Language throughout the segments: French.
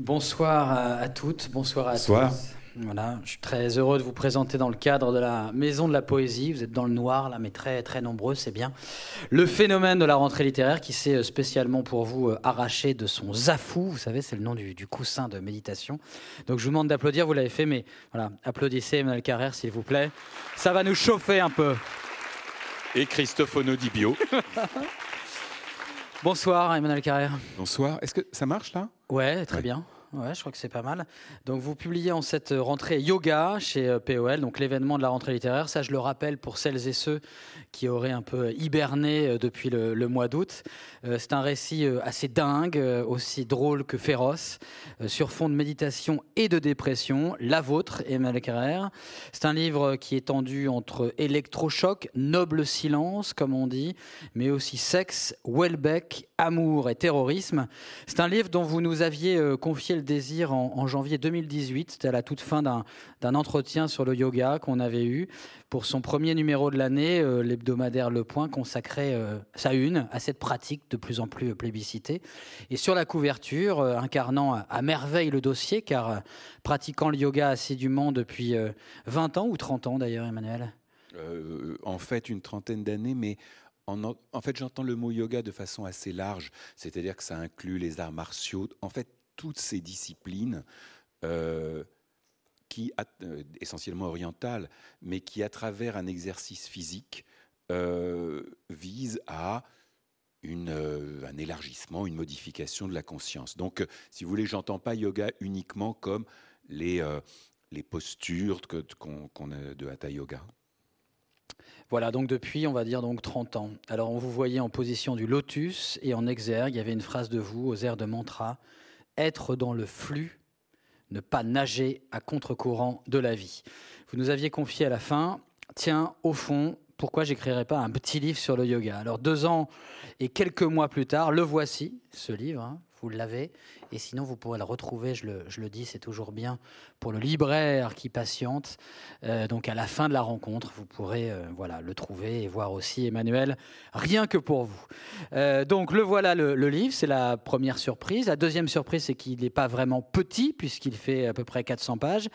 Bonsoir à, toutes, bonsoir à bonsoir. tous. Voilà, je suis très heureux de vous présenter dans le cadre de la Maison de la Poésie. Vous êtes dans le noir là, mais très très nombreux, c'est bien. Le phénomène de la rentrée littéraire qui s'est euh, spécialement pour vous euh, arraché de son zafou. Vous savez, c'est le nom du, coussin de méditation. Donc je vous demande d'applaudir. Vous l'avez fait, mais voilà, applaudissez Emmanuel Carrère, s'il vous plaît. Ça va nous chauffer un peu. Et Christophe Onodibio. Bonsoir Emmanuel Carrère. Bonsoir. Est-ce que ça marche là? Ouais, très bien. Ouais, je crois que c'est pas mal. Donc, vous publiez en cette rentrée yoga chez euh, POL, donc l'événement de la rentrée littéraire. Ça, je le rappelle pour celles et ceux qui auraient un peu hiberné euh, depuis le, mois d'août. Euh, c'est un récit assez dingue, aussi drôle que féroce, sur fond de méditation et de dépression. La vôtre, Emmanuel Carrère. C'est un livre qui est tendu entre électrochoc, noble silence, comme on dit, mais aussi sexe, Welbeck, amour et terrorisme. C'est un livre dont vous nous aviez confié le désir en, janvier 2018. C'était à la toute fin d'un entretien sur le yoga qu'on avait eu pour son premier numéro de l'année, euh, l'hebdomadaire Le Point consacrait euh, sa une à cette pratique de plus en plus plébiscitée. Et sur la couverture, euh, incarnant à, merveille le dossier, car pratiquant le yoga assidûment depuis 20 ans ou 30 ans d'ailleurs, Emmanuel? En fait, une trentaine d'années, mais en, en, fait, j'entends le mot yoga de façon assez large, c'est-à-dire que ça inclut les arts martiaux. En fait, toutes ces disciplines euh, qui, euh, essentiellement orientales, mais qui, à travers un exercice physique, euh, visent à une, un élargissement, une modification de la conscience. Donc, si vous voulez, j'entends pas yoga uniquement comme les, les postures qu'on a de Hatha Yoga. Voilà, donc depuis, on va dire donc 30 ans. Alors, on vous voyait en position du lotus et en exergue, il y avait une phrase de vous aux airs de mantra être dans le flux, ne pas nager à contre-courant de la vie. Vous nous aviez confié à la fin, tiens, au fond, pourquoi j'écrirais pas un petit livre sur le yoga? Alors deux ans et quelques mois plus tard, le voici, ce livre, hein, vous l'avez, et sinon, vous pourrez le retrouver, je le, le dis, c'est toujours bien pour le libraire qui patiente. Euh, donc, à la fin de la rencontre, vous pourrez euh, voilà, le trouver et voir aussi Emmanuel, rien que pour vous. Euh, donc, le voilà le, livre, c'est la première surprise. La deuxième surprise, c'est qu'il n'est pas vraiment petit, puisqu'il fait à peu près 400 pages.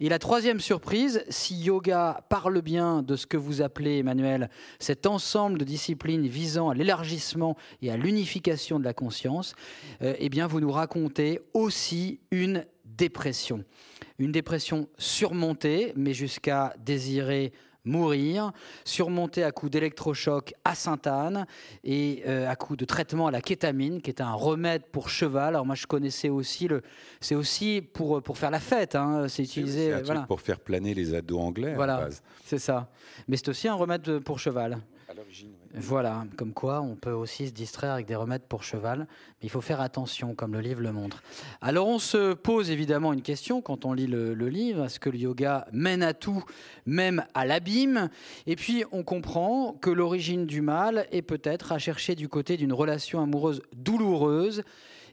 Et la troisième surprise, si yoga parle bien de ce que vous appelez, Emmanuel, cet ensemble de disciplines visant à l'élargissement et à l'unification de la conscience, eh bien, vous nous racontez aussi une dépression. Une dépression surmontée, mais jusqu'à désirer mourir, surmontée à coup d'électrochoc à Sainte-Anne et euh, à coup de traitement à la kétamine, qui est un remède pour cheval. Alors moi, je connaissais aussi le, c'est aussi pour pour faire la fête. Hein. C'est utilisé voilà. pour faire planer les ados anglais. Voilà, c'est ça. Mais c'est aussi un remède pour cheval. À l'origine. Voilà, comme quoi on peut aussi se distraire avec des remèdes pour cheval, mais il faut faire attention, comme le livre le montre. Alors on se pose évidemment une question quand on lit le, livre, est-ce que le yoga mène à tout, même à l'abîme? Et puis on comprend que l'origine du mal est peut-être à chercher du côté d'une relation amoureuse douloureuse,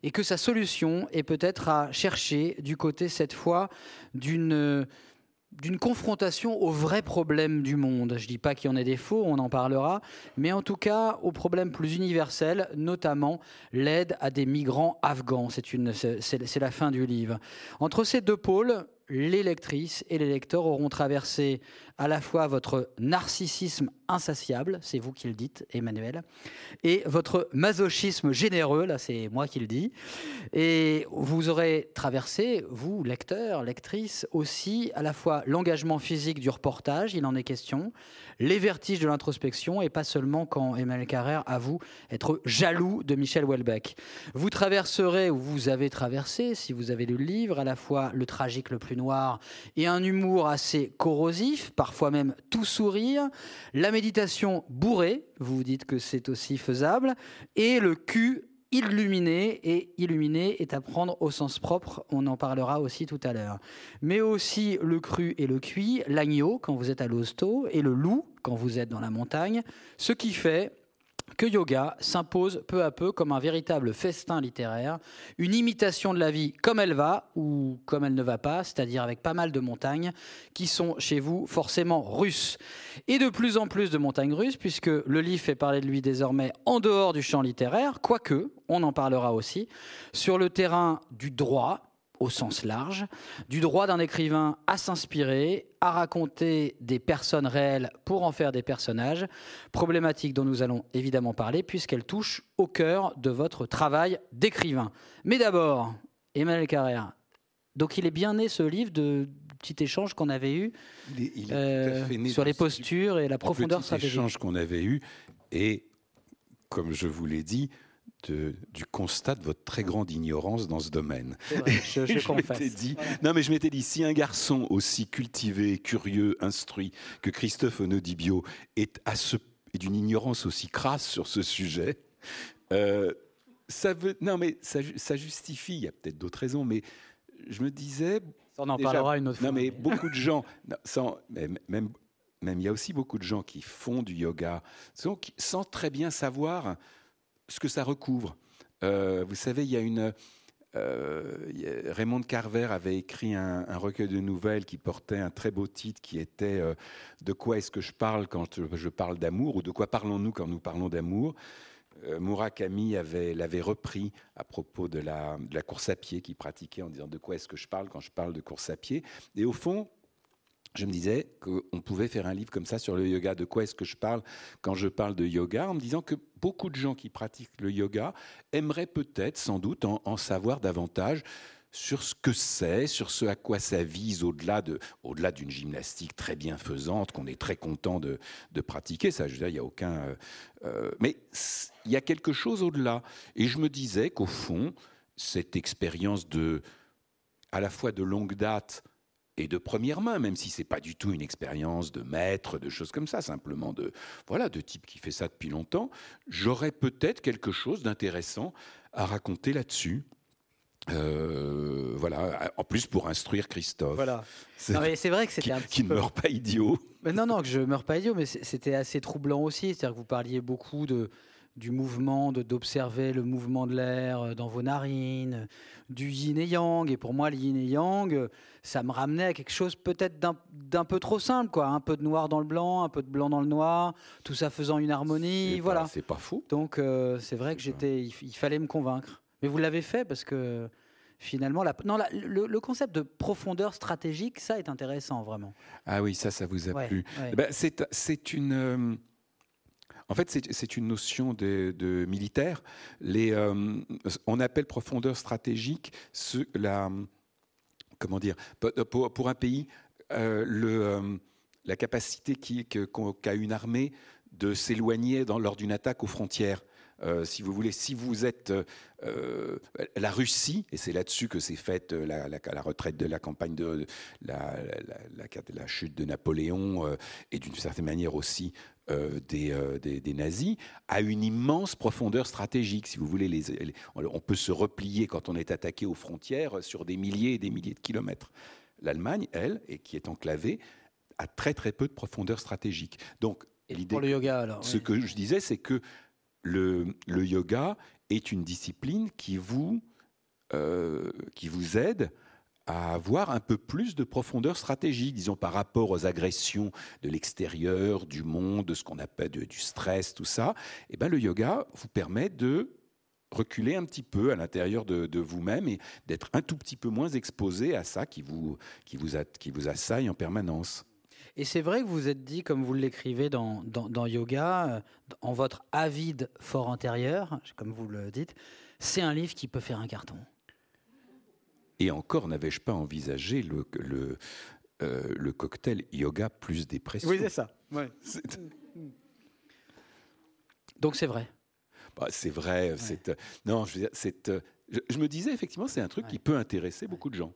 et que sa solution est peut-être à chercher du côté cette fois d'une d'une confrontation aux vrais problèmes du monde. Je ne dis pas qu'il y en ait des faux, on en parlera, mais en tout cas aux problèmes plus universels, notamment l'aide à des migrants afghans. C'est la fin du livre. Entre ces deux pôles, les lectrices et les lecteurs auront traversé à la fois votre narcissisme insatiable, c'est vous qui le dites, Emmanuel, et votre masochisme généreux, là c'est moi qui le dis, et vous aurez traversé, vous, lecteurs, lectrices, aussi à la fois l'engagement physique du reportage, il en est question, les vertiges de l'introspection, et pas seulement quand Emmanuel Carrère avoue être jaloux de Michel Houellebecq. Vous traverserez, ou vous avez traversé, si vous avez lu le livre, à la fois le tragique le plus et un humour assez corrosif, parfois même tout sourire, la méditation bourrée, vous vous dites que c'est aussi faisable, et le cul illuminé, et illuminé est à prendre au sens propre, on en parlera aussi tout à l'heure. Mais aussi le cru et le cuit, l'agneau quand vous êtes à l'hosto, et le loup quand vous êtes dans la montagne, ce qui fait que yoga s'impose peu à peu comme un véritable festin littéraire, une imitation de la vie comme elle va ou comme elle ne va pas, c'est-à-dire avec pas mal de montagnes qui sont chez vous forcément russes. Et de plus en plus de montagnes russes, puisque le livre fait parler de lui désormais en dehors du champ littéraire, quoique, on en parlera aussi, sur le terrain du droit, au sens large, du droit d'un écrivain à s'inspirer, à raconter des personnes réelles pour en faire des personnages, problématique dont nous allons évidemment parler puisqu'elle touche au cœur de votre travail d'écrivain. Mais d'abord, Emmanuel Carrère, donc il est bien né ce livre de petit échange qu'on avait eu euh, sur les postures et la profondeur stratégique. échange qu'on avait eu et, comme je vous l'ai dit, du constat de votre très grande ignorance dans ce domaine. je, je, Dit, Non, mais je m'étais dit, si un garçon aussi cultivé, curieux, instruit que Christophe Onodibio est, à ce, d'une ignorance aussi crasse sur ce sujet, euh, ça veut, non, mais ça, ça justifie, il y a peut-être d'autres raisons, mais je me disais. on en parlera une autre fois. Non, mais beaucoup de gens, sans, même, même il y a aussi beaucoup de gens qui font du yoga sans très bien savoir ce que ça recouvre. Euh, vous savez, il y a une. Euh, Raymond Carver avait écrit un, recueil de nouvelles qui portait un très beau titre qui était euh, De quoi est-ce que je parle quand je parle d'amour ou de quoi parlons-nous quand nous parlons d'amour? Murakami avait, l'avait repris à propos de la, de la course à pied qu'il pratiquait en disant De quoi est-ce que je parle quand je parle de course à pied? Et au fond, je me disais qu'on pouvait faire un livre comme ça sur le yoga. De quoi est-ce que je parle quand je parle de yoga En me disant que beaucoup de gens qui pratiquent le yoga aimeraient peut-être, sans doute, en, savoir davantage sur ce que c'est, sur ce à quoi ça vise, au-delà de, au-delà d'une gymnastique très bienfaisante qu'on est très content de, pratiquer. Ça, je veux dire, il n'y a aucun. Euh, euh, mais il y a quelque chose au-delà. Et je me disais qu'au fond, cette expérience de, à la fois de longue date et de première main, même si c'est pas du tout une expérience de maître, de choses comme ça, simplement de voilà, de type qui fait ça depuis longtemps, j'aurais peut-être quelque chose d'intéressant à raconter là-dessus. Euh, voilà, en plus pour instruire Christophe. Voilà. C'est vrai que c'était un petit qui ne meurt pas idiot. Mais non, non, que je meurs pas idiot, mais c'était assez troublant aussi. C'est-à-dire que vous parliez beaucoup de, du mouvement, d'observer le mouvement de l'air euh, dans vos narines, du yin et yang. Et pour moi, le yin et yang, ça me ramenait à quelque chose peut-être d'un peu trop simple, quoi. Un peu de noir dans le blanc, un peu de blanc dans le noir, tout ça faisant une harmonie. Voilà. C'est pas fou. Donc euh, c'est vrai que j'étais, il, fallait me convaincre. Mais vous l'avez fait parce que finalement, la, non, le, concept de profondeur stratégique, ça est intéressant vraiment. Ah oui, ça, ça vous a plu. Eh ben, c'est une euh, en fait, c'est une notion de, militaire. Euh, on appelle profondeur stratégique la, comment dire, pour, un pays, euh, euh, la capacité qu'a une armée de s'éloigner lors d'une attaque aux frontières. Si vous voulez, si vous êtes la Russie, et c'est là-dessus que s'est faite la, la, retraite de la campagne de la, chute de Napoléon et d'une certaine manière aussi des, des, nazis, a une immense profondeur stratégique. Si vous voulez, les, on peut se replier quand on est attaqué aux frontières sur des milliers et des milliers de kilomètres. L'Allemagne, elle, et qui est enclavée, a très très peu de profondeur stratégique. Donc, pour le yoga, alors, ce que je disais, c'est que le, yoga est une discipline qui vous, euh, qui vous aide à avoir un peu plus de profondeur stratégique, disons par rapport aux agressions de l'extérieur, du monde, de ce qu'on appelle du stress, tout ça. Et eh ben, le yoga vous permet de reculer un petit peu à l'intérieur de, vous-même et d'être un tout petit peu moins exposé à ça qui vous, qui vous, qui vous assaille en permanence. Et c'est vrai que vous êtes dit, comme vous l'écrivez dans, dans, Yoga, euh, en votre avide fort intérieur, comme vous le dites, c'est un livre qui peut faire un carton. Et encore n'avais-je pas envisagé le, le, euh, le, cocktail yoga plus dépression. Oui, c'est ça. Donc c'est vrai. Bah, c'est vrai. C'est, non, je, c'est, je, me disais effectivement, c'est un truc qui peut intéresser beaucoup de gens.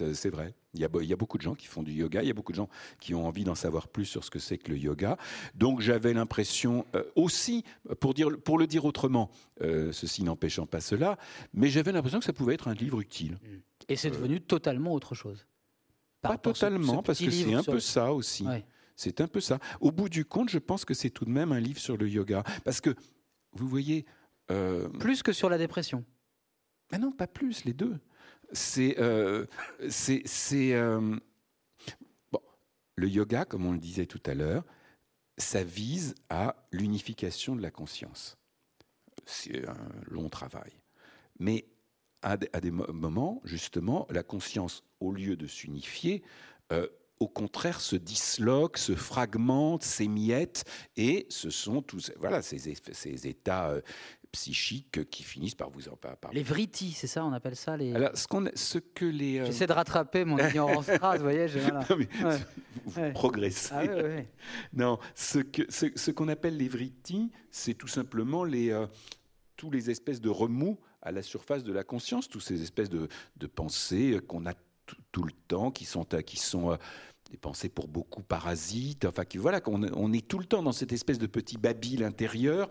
Euh, c'est vrai. Il y, a, il y, a, beaucoup de gens qui font du yoga, il y a beaucoup de gens qui ont envie d'en savoir plus sur ce que c'est que le yoga. Donc j'avais l'impression euh, aussi, pour, dire, pour le dire autrement, euh, ceci n'empêchant pas cela, mais j'avais l'impression que ça pouvait être un livre utile. Et c'est devenu totalement autre chose. pas totalement, parce que c'est un peu ça aussi. C'est un peu ça. Au bout du compte, je pense que c'est tout de même un livre sur le yoga. Parce que, vous voyez... plus que sur la dépression. Mais non, pas plus, les deux c'est euh, euh, bon, le yoga, comme on le disait tout à l'heure, ça vise à l'unification de la conscience. C'est un long travail. Mais à, des moments, justement, la conscience, au lieu de s'unifier, euh, au contraire, se disloque, se fragmente, s'émiette, et ce sont tous voilà, ces, ces états euh, psychiques qui finissent par vous en parler. Les vrittis, c'est ça, on appelle ça les. Alors, ce, qu'on, ce que les. Euh, J'essaie de rattraper mon ignorance phrase, vous voyez. Voilà. vous progressez. Ah, non, ce, que, ce, qu'on appelle les vrittis, c'est tout simplement les, tous les espèces de remous à la surface de la conscience, toutes ces espèces de, pensées qu'on a tout le temps, qui sont, qui sont des pensées pour beaucoup parasites, enfin qui, voilà, qu'on on est tout le temps dans cette espèce de petit babil intérieur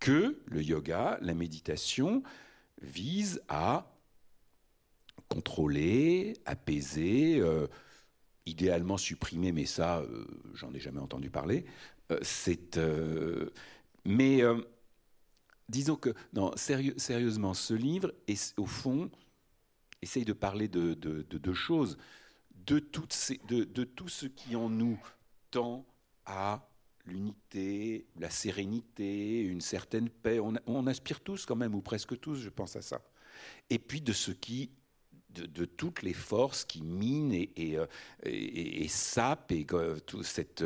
que le yoga, la méditation vise à contrôler, apaiser, euh, idéalement supprimer, mais ça, euh, j'en ai jamais entendu parler. Euh, mais disons que, non, sérieusement, ce livre est au fond essaye de parler de deux choses de, tout ce qui en nous tend à l'unité, la sérénité, une certaine paix. On, aspire tous quand même, ou presque tous, je pense à ça. Et puis de ce qui, de, toutes les forces qui minent et, et, euh, et, sapent et tout cette,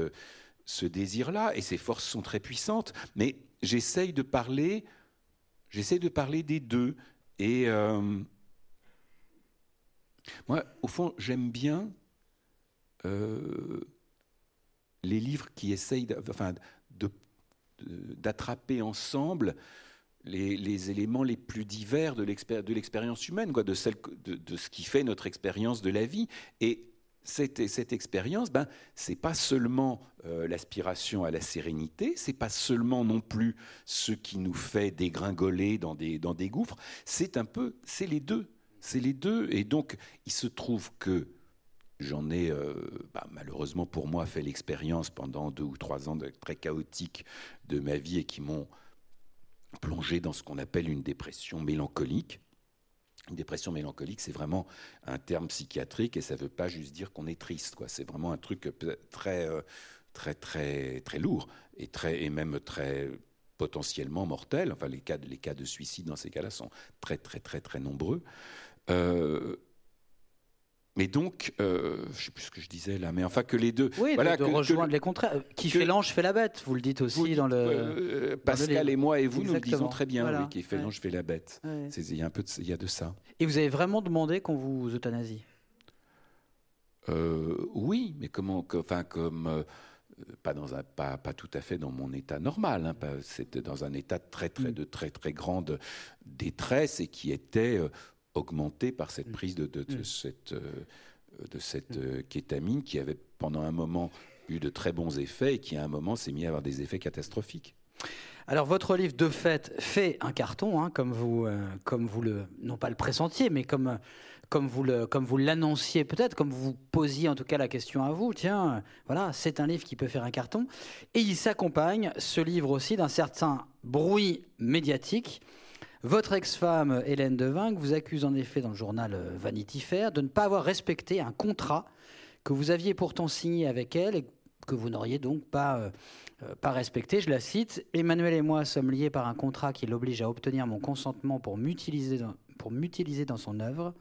ce désir-là. Et ces forces sont très puissantes. Mais j'essaye de parler, de parler des deux. Et euh, moi, au fond, j'aime bien euh, les livres qui essayent d'attraper ensemble les, éléments les plus divers de l'expérience humaine, quoi, de, de, ce qui fait notre expérience de la vie. Et cette, cette expérience, ben, c'est pas seulement euh, l'aspiration à la sérénité, c'est pas seulement non plus ce qui nous fait dégringoler dans des, gouffres, c'est un peu, c'est les deux. C'est les deux. Et donc, il se trouve que j'en ai, euh, bah, malheureusement pour moi, fait l'expérience pendant deux ou trois ans très chaotiques de ma vie et qui m'ont plongé dans ce qu'on appelle une dépression mélancolique. Dépression mélancolique, c'est vraiment un terme psychiatrique et ça ne veut pas juste dire qu'on est triste. C'est vraiment un truc très, euh, très, très, très lourd et, très, et même très potentiellement mortel. Enfin, les cas, les cas de suicide dans ces cas-là sont très, très, très, très nombreux. Euh, mais donc, euh, je ne sais plus ce que je disais là, mais enfin que les deux. Oui, voilà, de, rejoindre les contraires. Qui fait l'ange fait la bête, vous le dites aussi dans le. Euh, Pascal et moi et vous, nous le disons très bien, qui fait l'ange fait la bête. Il y a un peu de, il y a de ça. Et vous avez vraiment demandé qu'on vous euthanasie? Oui, mais comment, enfin comme. pas, dans un, pas, pas, tout à fait dans mon état normal. Hein, C'était dans un état très, très, mm. de très, très grande détresse et qui était augmenté par cette mm. prise de, de, mm. cette, euh, de cette mm. euh, kétamine qui avait pendant un moment eu de très bons effets et qui à un moment s'est mis à avoir des effets catastrophiques. Alors votre livre de fait fait un carton, hein, comme vous, euh, comme vous le, non pas le pressentiez, mais comme comme vous le, comme vous l'annonciez peut-être, comme vous posiez en tout cas la question à vous. Tiens, voilà, c'est un livre qui peut faire un carton, et il s'accompagne ce livre aussi d'un certain bruit médiatique votre ex-femme, Hélène Devinck, vous accuse en effet dans le journal euh, Vanity Fair de ne pas avoir respecté un contrat que vous aviez pourtant signé avec elle et que vous n'auriez donc pas, euh, euh, respecté. Je la cite Emmanuel et moi sommes liés par un contrat qui l'oblige à obtenir mon consentement pour m'utiliser pour m'utiliser dans son œuvre.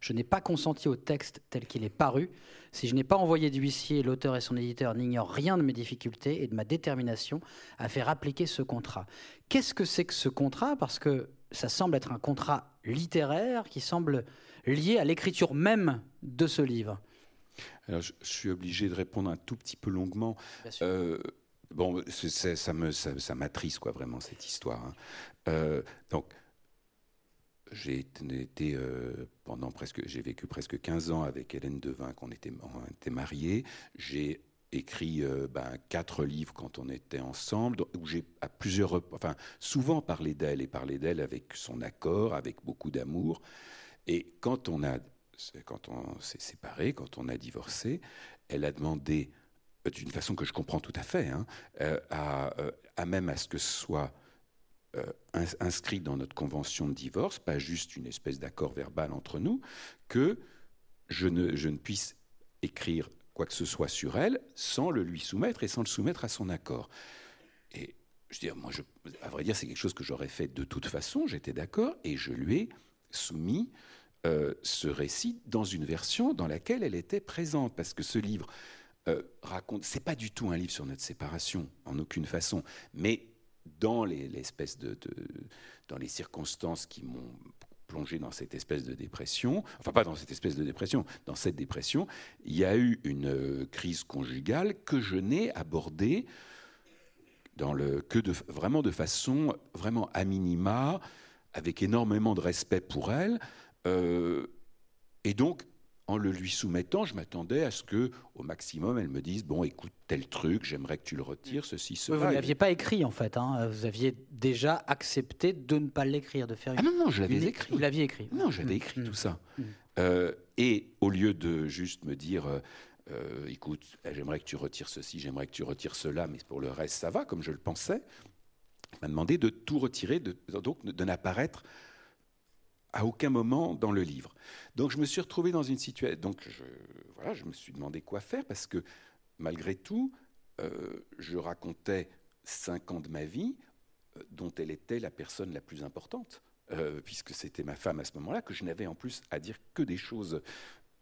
Je n'ai pas consenti au texte tel qu'il est paru. Si je n'ai pas envoyé d'huissier, l'auteur et son éditeur n'ignorent rien de mes difficultés et de ma détermination à faire appliquer ce contrat. Qu'est-ce que c'est que ce contrat? Parce que ça semble être un contrat littéraire qui semble lié à l'écriture même de ce livre. Alors, je, suis obligé de répondre un tout petit peu longuement. Euh, bon, ça me ça, m'attriste quoi vraiment cette histoire. Hein. Euh, donc j'ai été euh, pendant presque, j'ai vécu presque 15 ans avec Hélène Devin, qu'on était, était mariés. J'ai écrit euh, ben, quatre livres quand on était ensemble, où j'ai à plusieurs, enfin souvent parlé d'elle et parlé d'elle avec son accord, avec beaucoup d'amour. Et quand on a, quand on s'est séparé, quand on a divorcé, elle a demandé, d'une façon que je comprends tout à fait, hein, euh, à, même à ce que ce soit euh, inscrit dans notre convention de divorce, pas juste une espèce d'accord verbal entre nous, que je ne, puisse écrire quoi que ce soit sur elle sans le lui soumettre et sans le soumettre à son accord. Et je veux dire, moi, je, à vrai dire, c'est quelque chose que j'aurais fait de toute façon, j'étais d'accord, et je lui ai soumis ce récit dans une version dans laquelle elle était présente, parce que ce livre euh, raconte. C'est pas du tout un livre sur notre séparation, en aucune façon, mais dans les, de, dans les circonstances qui m'ont plongé dans cette espèce de dépression, enfin pas dans cette espèce de dépression, dans cette dépression, il y a eu une euh, crise conjugale que je n'ai abordée dans le, que vraiment de façon vraiment à minima, avec énormément de respect pour elle. Euh, et donc, en le lui soumettant, je m'attendais à ce que, au maximum, elle me dise bon, écoute, tel truc, j'aimerais que tu le retires, ceci, cela. vous ne l'aviez pas écrit en fait. Hein. Vous aviez déjà accepté de ne pas l'écrire, de faire. Une... Ah non, non, je l'avais écrit. Vous l'aviez écrit. Non, j'avais mmh. écrit tout mmh. ça. Mmh. Euh, et au lieu de juste me dire. Euh, euh, écoute, j'aimerais que tu retires ceci, j'aimerais que tu retires cela, mais pour le reste, ça va, comme je le pensais. Il m'a demandé de tout retirer, de, donc de n'apparaître à aucun moment dans le livre. Donc je me suis retrouvé dans une situation. Donc je, voilà, je me suis demandé quoi faire parce que malgré tout, euh, je racontais cinq ans de ma vie euh, dont elle était la personne la plus importante, euh, puisque c'était ma femme à ce moment-là, que je n'avais en plus à dire que des choses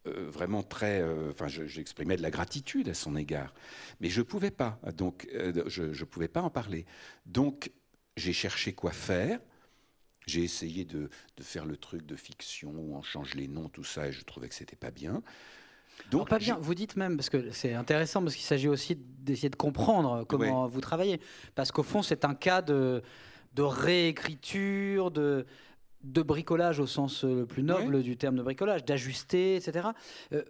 vraiment très. Enfin, j'exprimais de la gratitude à son égard, mais je pouvais pas. Donc, je ne pouvais pas en parler. Donc, j'ai cherché quoi faire. J'ai essayé de, faire le truc de fiction où on change les noms, tout ça, et je trouvais que c'était pas bien. Donc, pas bien. Vous dites même parce que c'est intéressant parce qu'il s'agit aussi d'essayer de comprendre comment vous travaillez, parce qu'au fond c'est un cas de, de réécriture, de de bricolage au sens euh, le plus noble du terme de bricolage, d'ajuster, etc. Euh,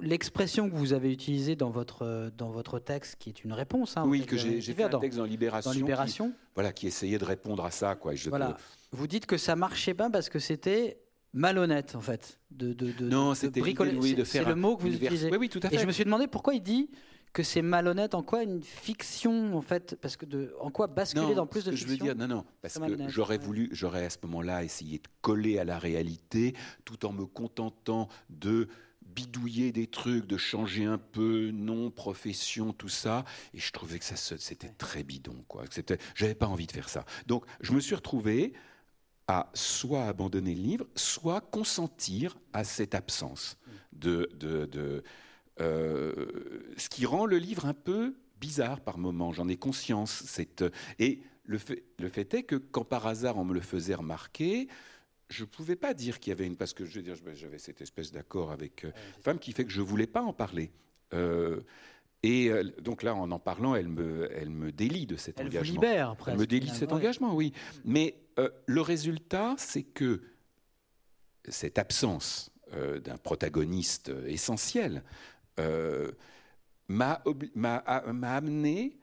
l'expression que vous avez utilisée dans votre, euh, dans votre texte, qui est une réponse. Hein, oui, que j'ai fait un texte dans Libération. Dans Libération. Qui, voilà, qui essayait de répondre à ça. Quoi. voilà. Vous dites que ça marchait pas parce que c'était malhonnête, en fait. De, de, de non, c'était bricoler. de faire le mot que vous utilisez. Oui, oui, tout à fait. Et je me suis demandé pourquoi il dit que c'est malhonnête En quoi une fiction, en fait Parce que de, en quoi basculer dans plus de fiction Je veux dire, non, non, parce que j'aurais voulu, j'aurais à ce moment-là essayé de coller à la réalité, tout en me contentant de bidouiller des trucs, de changer un peu nom, profession, tout ça. Et je trouvais que ça, c'était très bidon, quoi. J'avais pas envie de faire ça. Donc, je me suis retrouvé à soit abandonner le livre, soit consentir à cette absence de, de, de ce qui rend le livre un peu bizarre par moments, j'en ai conscience. Et le fait, le fait est que quand par hasard on me le faisait remarquer, je ne pouvais pas dire qu'il y avait une... Parce que je veux dire, j'avais cette espèce d'accord avec euh, femme qui fait que je ne voulais pas en parler. Euh, et donc là, en en parlant, elle me, elle me délie de cet engagement. Elle vous libère, presque. Elle me délie de cet engagement, oui. Mais le résultat, c'est que cette absence d'un protagoniste essentiel euh, m'a amené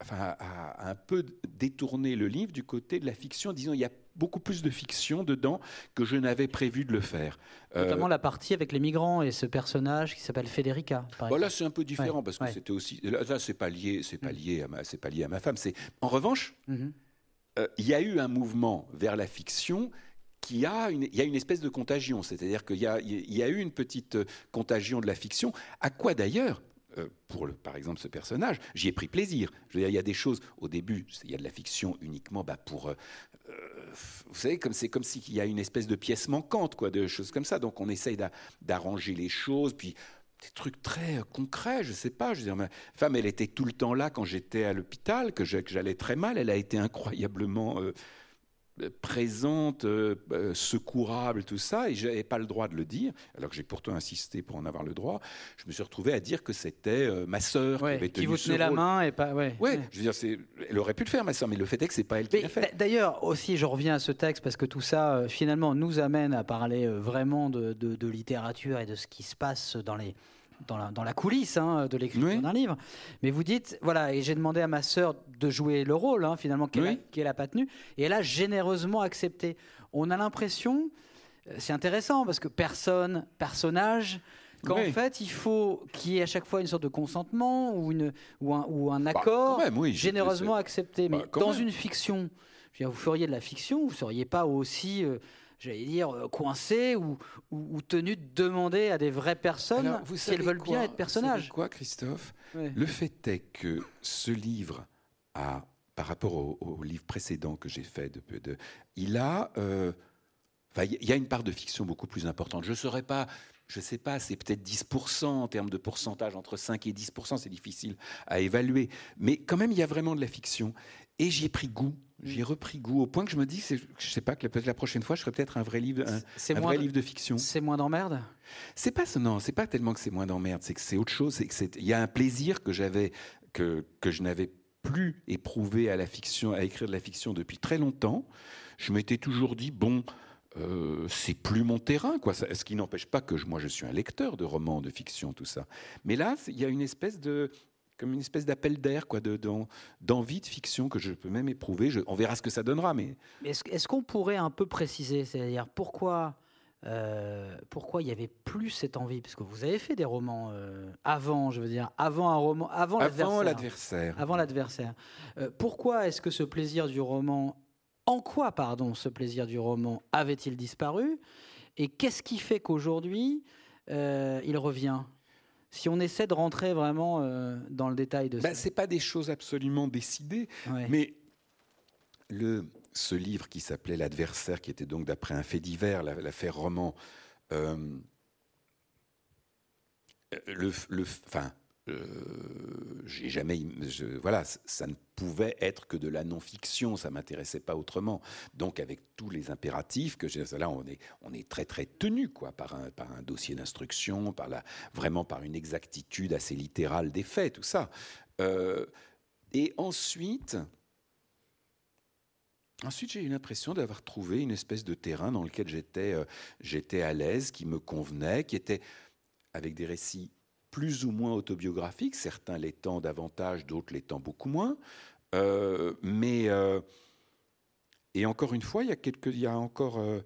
enfin, à, un peu détourner le livre du côté de la fiction, disons il y a beaucoup plus de fiction dedans que je n'avais prévu de le faire. Euh, Notamment la partie avec les migrants et ce personnage qui s'appelle Federica. Voilà, c'est un peu différent parce que c'était aussi. Là, c'est pas lié, c'est pas mm. lié à ma, c'est pas lié à ma femme. C'est en revanche, mm-hmm. euh, il y a eu un mouvement vers la fiction qui a une, il y a une espèce de contagion, c'est-à-dire qu'il y a, eu une petite euh, contagion de la fiction, à quoi d'ailleurs euh, pour par exemple ce personnage, j'y ai pris plaisir. Je veux dire, il y a des choses au début, il y a de la fiction uniquement bah, pour, euh, vous savez, comme c'est comme s'il y a une espèce de pièce manquante, quoi, de choses comme ça. Donc on essaye d'arranger les choses, puis des trucs très concrets, je sais pas. Je veux dire, ma femme, elle était tout le temps là quand j'étais à l'hôpital, que j'allais très mal. Elle a été incroyablement présente, euh, euh, secourable, tout ça, et je n'avais pas le droit de le dire, alors que j'ai pourtant insisté pour en avoir le droit. Je me suis retrouvé à dire que c'était euh, ma sœur qui avait qui vous tenait la main et pas. Ouais. ouais, je veux dire, elle aurait pu le faire, ma sœur, mais le fait est que c'est pas elle qui l'a fait. D'ailleurs, aussi, je reviens à ce texte parce que tout ça, finalement, nous amène à parler vraiment de, de littérature et de ce qui se passe dans les dans la, dans la coulisse hein, de l'écriture d'un livre. Mais vous dites, voilà, et j'ai demandé à ma sœur de jouer le rôle, hein, finalement, qu'elle n'a pas tenu, et elle a généreusement accepté. On a l'impression, euh, c'est intéressant, parce que personne, personnage, qu'en fait, il faut qu'il y ait à chaque fois une sorte de consentement ou, une, ou, un, ou un bah, accord généreusement accepté. Mais bah, dans une fiction, vous feriez de la fiction, vous ne seriez pas aussi... Euh, j'allais dire, euh, coincé ou, ou, tenu de demander à des vraies personnes si elles veulent bien être personnages. quoi, Christophe Le fait est que ce livre a, par rapport au, livre précédent que j'ai fait, de, de, il a euh, il y a une part de fiction beaucoup plus importante. Je ne saurais pas je ne sais pas, c'est peut-être 10% en termes de pourcentage, entre 5 et 10%, c'est difficile à évaluer. Mais quand même, il y a vraiment de la fiction. Et j'y ai pris goût, j'y ai mm. repris goût, au point que je me dis, je ne sais pas, que la, prochaine fois, je ferai peut-être un vrai livre, un, vrai livre de fiction. C'est moins d'emmerde? C'est pas non, c'est pas tellement que c'est moins d'emmerde, c'est que c'est autre chose. C'est il y a un plaisir que j'avais, que, que je n'avais plus éprouvé à la fiction, à écrire de la fiction depuis très longtemps. Je m'étais toujours dit, bon, euh, c'est plus mon terrain, quoi. Ce qui n'empêche pas que moi, je suis un lecteur de romans, de fiction, tout ça. Mais là, il y a une espèce de comme une espèce d'appel d'air, quoi, d'envie de, fiction que je peux même éprouver. on verra ce que ça donnera, mais. Est-ce, qu'on pourrait un peu préciser, c'est-à-dire pourquoi euh, pourquoi il y avait plus cette envie? Parce que vous avez fait des romans euh, avant, je veux dire, avant un roman, avant, l'adversaire. Avant l'adversaire. pourquoi est-ce que ce plaisir du roman en quoi, pardon, ce plaisir du roman avait-il disparu? Et qu'est-ce qui fait qu'aujourd'hui, euh, il revient? Si on essaie de rentrer vraiment euh, dans le détail de ben, ça. Ce pas des choses absolument décidées, mais le, ce livre qui s'appelait L'adversaire, qui était donc d'après un fait divers, l'affaire roman, euh, le, le, enfin, euh, j'ai jamais, voilà, ça ne pouvait être que de la non-fiction, ça m'intéressait pas autrement. Donc avec tous les impératifs que j'ai, là on est, on est très très tenu quoi par un, par un dossier d'instruction, par la, vraiment par une exactitude assez littérale des faits, tout ça. Euh, et ensuite, Ensuite, j'ai eu l'impression d'avoir trouvé une espèce de terrain dans lequel j'étais, euh, j'étais à l'aise, qui me convenait, qui était avec des récits plus ou moins autobiographiques, certains l'étant davantage, d'autres l'étant beaucoup moins. Euh, mais euh, et encore une fois, il y a encore euh,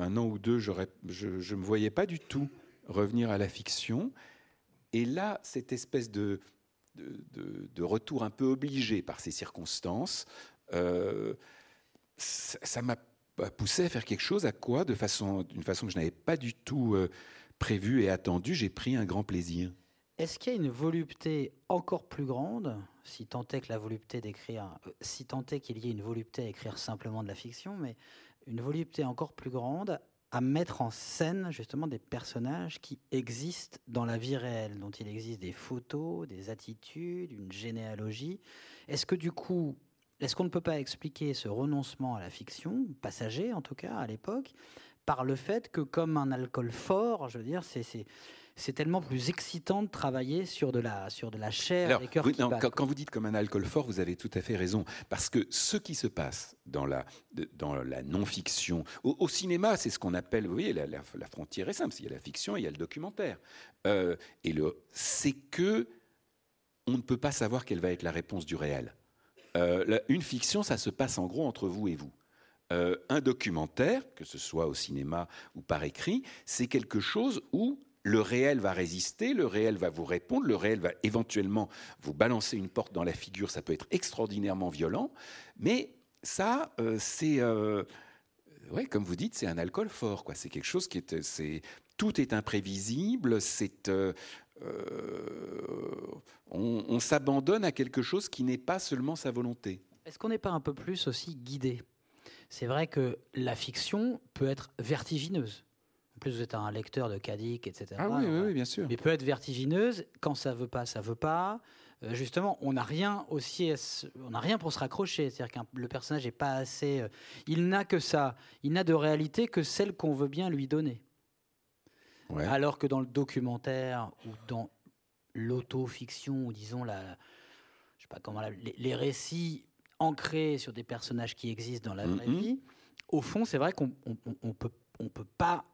un an ou deux, je ne me voyais pas du tout revenir à la fiction. Et là, cette espèce de, retour un peu obligé par ces circonstances, ça m'a poussé à faire quelque chose à quoi, d'une façon que je n'avais pas du tout prévu et attendu, j'ai pris un grand plaisir. Est-ce qu'il y a une volupté encore plus grande, si tant est que la volupté d'écrire, euh, si tant est qu'il y ait une volupté à écrire simplement de la fiction, mais une volupté encore plus grande à mettre en scène justement des personnages qui existent dans la vie réelle, dont il existe des photos, des attitudes, une généalogie. Est-ce que du coup, est-ce qu'on ne peut pas expliquer ce renoncement à la fiction, passager en tout cas à l'époque, par le fait que comme un alcool fort, je veux dire, c'est tellement plus excitant de travailler sur de la, sur de la chair, des cœurs qui battent. Quand, vous dites comme un alcool fort, vous avez tout à fait raison. Parce que ce qui se passe dans la, dans la non-fiction, au, cinéma, c'est ce qu'on appelle, vous voyez, la, la, frontière est simple. Il y a la fiction et il y a le documentaire. Euh, et le, c'est que on ne peut pas savoir quelle va être la réponse du réel. Euh, une fiction, ça se passe en gros entre vous et vous. Euh, un documentaire, que ce soit au cinéma ou par écrit, c'est quelque chose où le réel va résister, le réel va vous répondre, le réel va éventuellement vous balancer une porte dans la figure, ça peut être extraordinairement violent, mais ça, euh, c'est... Euh, ouais, comme vous dites, c'est un alcool fort. C'est quelque chose qui est... Tout est imprévisible, on, on s'abandonne à quelque chose qui n'est pas seulement sa volonté. Est-ce qu'on n'est pas un peu plus aussi guidé? C'est vrai que la fiction peut être vertigineuse. En plus, vous êtes un lecteur de Kadik, etc. Ah oui, oui, bien sûr. Mais peut être vertigineuse. Quand ça veut pas, ça veut pas. Euh, justement, on n'a rien aussi, on n'a rien pour se raccrocher. C'est-à-dire que le personnage n'est pas assez. Euh, il n'a que ça. Il n'a de réalité que celle qu'on veut bien lui donner. Alors que dans le documentaire ou dans l'autofiction ou disons la, je sais pas comment les, les récits ancré sur des personnages qui existent dans la vraie mm-hmm. vie, au fond, c'est vrai qu'on on, peut, on peut pas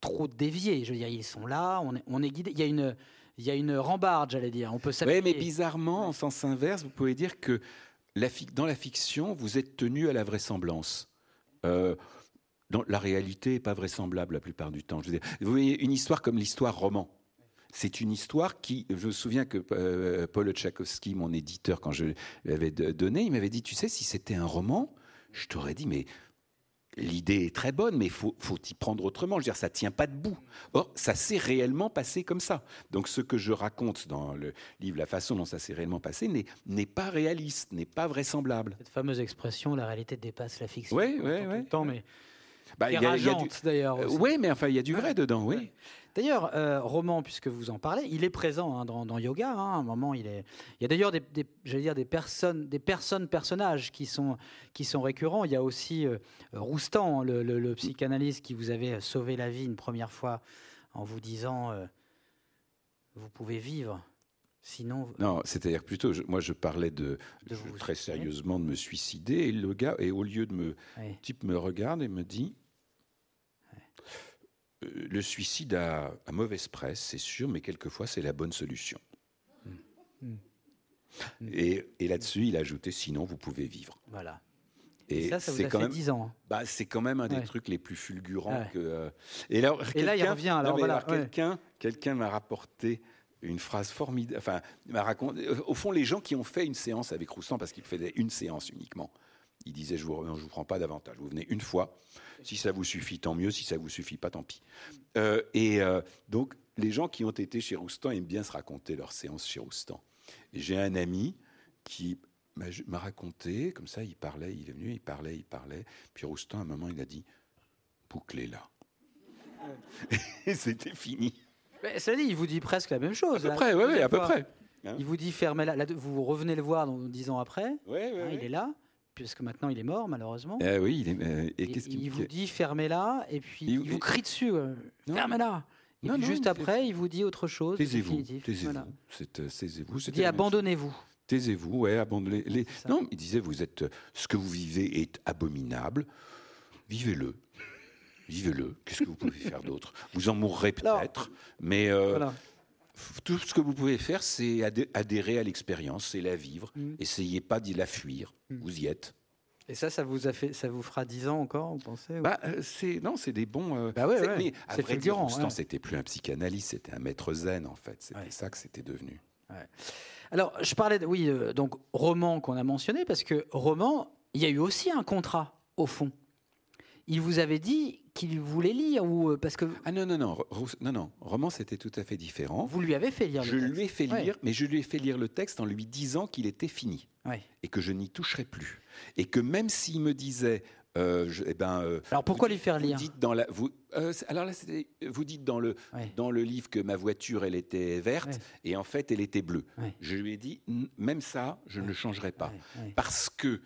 trop dévier. Je veux dire, ils sont là, on est, on est guidé. Il y a une, il y a une rambarde, j'allais dire. On peut Oui, mais bizarrement, en sens inverse, vous pouvez dire que la, dans la fiction, vous êtes tenu à la vraisemblance. Euh, dans, la réalité n'est pas vraisemblable la plupart du temps. Je veux dire, vous voyez, une histoire comme l'histoire roman. C'est une histoire qui, je me souviens que euh, Paul Tchaikovsky, mon éditeur, quand je l'avais donné, il m'avait dit, tu sais, si c'était un roman, je t'aurais dit, mais l'idée est très bonne, mais il faut, faut y prendre autrement. Je veux dire, ça tient pas debout. Or, ça s'est réellement passé comme ça. Donc, ce que je raconte dans le livre, la façon dont ça s'est réellement passé, n'est pas réaliste, n'est pas vraisemblable. Cette fameuse expression, la réalité dépasse la fiction. Oui, oui, oui. mais Bah, d'ailleurs. Euh, oui, mais enfin, il y a du vrai dedans, oui. D'ailleurs, euh, Roman, puisque vous en parlez, il est présent hein, dans, Yoga. Hein, à un moment, il est. Il y a d'ailleurs des, dire des personnes, des personnes, personnages qui sont qui sont récurrents. Il y a aussi euh, Roustan, le, le, psychanalyste qui vous avait sauvé la vie une première fois en vous disant euh, vous pouvez vivre. Sinon, non, c'est-à-dire plutôt, moi je parlais de, très sérieusement de me suicider et le gars, et au lieu de me, le type me regarde et me dit, le suicide a, mauvaise presse, c'est sûr, mais quelquefois c'est la bonne solution. Hmm. Hmm. Et, là-dessus, il a ajouté sinon, vous pouvez vivre. Voilà. Et, ça, ça vous a quand fait même, 10 ans. Hein. Bah, c'est quand même un des trucs les plus fulgurants. Que, euh, et, là, il revient. Alors, voilà, quelqu'un, quelqu'un m'a rapporté une phrase formidable. Enfin, m'a raconté. Au fond, les gens qui ont fait une séance avec Roustan, parce qu'il faisait une séance uniquement, il disait je vous, je vous prends pas davantage. Vous venez une fois. Si ça vous suffit, tant mieux. Si ça vous suffit pas, tant pis. Euh, et euh, donc, les gens qui ont été chez Roustan aiment bien se raconter leur séance chez Roustan. J'ai un ami qui m'a raconté, comme ça, il parlait, il est venu, il parlait, il parlait. Puis Roustan, à un moment, il a dit bouclez là. et c'était fini. Mais ça dit, il vous dit presque la même chose. À peu près, oui, à peu près. Il vous dit fermez-la. Vous revenez le voir dix ans après. Ouais, hein, il est là puisque maintenant il est mort malheureusement. Eh oui, il est, euh, et, qu'est-ce qu'il vous dit fermez-la et puis il, vous crie dessus euh, fermez-la. Et puis juste après, il vous dit autre chose. Taisez-vous. Taisez-vous. Taisez-vous. Il dit abandonnez-vous. Taisez-vous, ouais, abandonnez. Les... Non, il disait vous êtes ce que vous vivez est abominable. Vivez-le. Vivez-le. Qu'est-ce que vous pouvez faire d'autre? Vous en mourrez peut-être, mais euh, tout ce que vous pouvez faire, c'est adhérer à l'expérience, c'est la vivre. Mm. Essayez pas d'y la fuir. Mm. Vous y êtes. Et ça, ça vous a fait, ça vous fera dix ans encore, vous pensez bah, euh, c'est non, c'est des bons. Euh, bah ouais, Mais à vrai dire, c'était plus un psychanalyste, c'était un maître zen en fait. C'était ça que c'était devenu. Alors, je parlais, de, oui, euh, donc roman qu'on a mentionné parce que roman, il y a eu aussi un contrat au fond il vous avait dit qu'il voulait lire ou euh, parce que ah non non non non non roman c'était tout à fait différent. Vous lui avez fait lire. Je le texte. lui ai fait lire, mais je lui ai fait lire le texte en lui disant qu'il était fini et que je n'y toucherais plus et que même s'il me disait euh, eh ben, euh, alors pourquoi lui faire lire dites dans la, vous, alors là, vous dites dans le, dans le livre que ma voiture, elle était verte et en fait, elle était bleue. Je lui ai dit, même ça, je ne le changerai pas. Parce que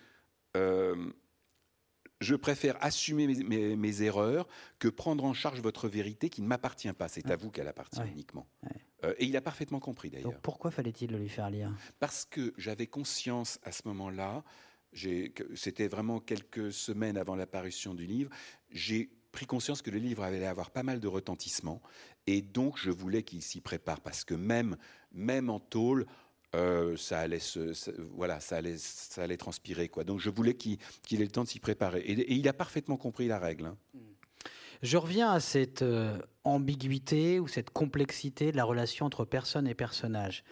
je préfère assumer mes, erreurs que prendre en charge votre vérité qui ne m'appartient pas. C'est à vous qu'elle appartient uniquement. Euh, et il a parfaitement compris d'ailleurs. pourquoi fallait-il le lui faire lire? Parce que j'avais conscience à ce moment-là, c'était vraiment quelques semaines avant l'apparition du livre, j'ai pris conscience que le livre allait avoir pas mal de retentissement et donc je voulais qu'il s'y prépare parce que même, même en tôle, euh, ça allait voilà, ça allait, ça allait transpirer quoi. Donc je voulais qu'il ait le temps de s'y préparer. Et, il a parfaitement compris la règle. Hein. Hmm. Je reviens à cette euh, ambiguïté ou cette complexité de la relation entre personne et personnage.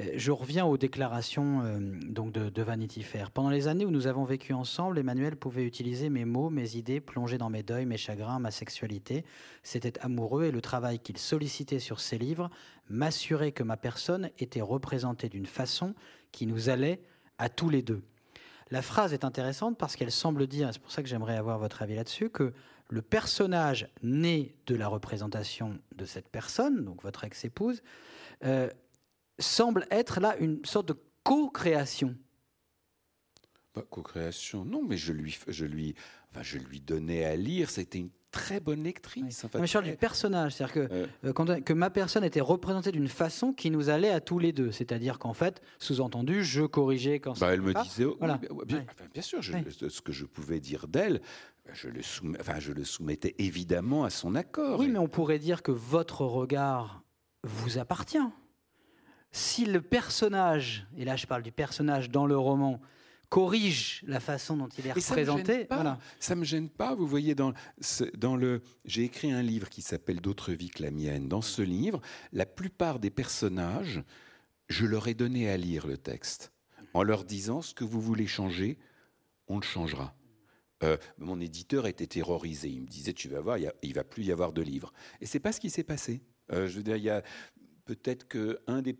Euh, je reviens aux déclarations euh, donc de, Vanity Fair. Pendant les années où nous avons vécu ensemble, Emmanuel pouvait utiliser mes mots, mes idées, plonger dans mes deuils, mes chagrins, ma sexualité. C'était amoureux et le travail qu'il sollicitait sur ses livres m'assurait que ma personne était représentée d'une façon qui nous allait à tous les deux. La phrase est intéressante parce qu'elle semble dire, c'est pour ça que j'aimerais avoir votre avis là-dessus, que le personnage né de la représentation de cette personne, donc votre ex-épouse, euh, semble être là une sorte de co-création. Co-création, non, mais je lui, je lui, je lui donnais à lire. C'était une très bonne lectrice. En fait, du personnage, c'est-à-dire que, euh, que ma personne était représentée d'une façon qui nous allait à tous les deux. C'est-à-dire qu'en fait, sous-entendu, je corrigeais quand bah, Elle me disait, voilà. bien, bien, sûr, ce que je pouvais dire d'elle, je le, enfin, je le soumettais évidemment à son accord. Oui, mais on pourrait dire que votre regard vous appartient. Si le personnage, et là je parle du personnage dans le roman, corrige la façon dont il est représenté. Ça me gêne pas. Vous voyez, dans, dans le, j'ai écrit un livre qui s'appelle D'autres vies que la mienne. Dans ce livre, la plupart des personnages, je leur ai donné à lire le texte en leur disant ce que vous voulez changer, on le changera. Euh, mon éditeur était terrorisé. Il me disait, tu vas voir, il ne va plus y avoir de livres. Et c'est pas ce qui s'est passé. Euh, je veux dire, il y a peut-être qu'un des,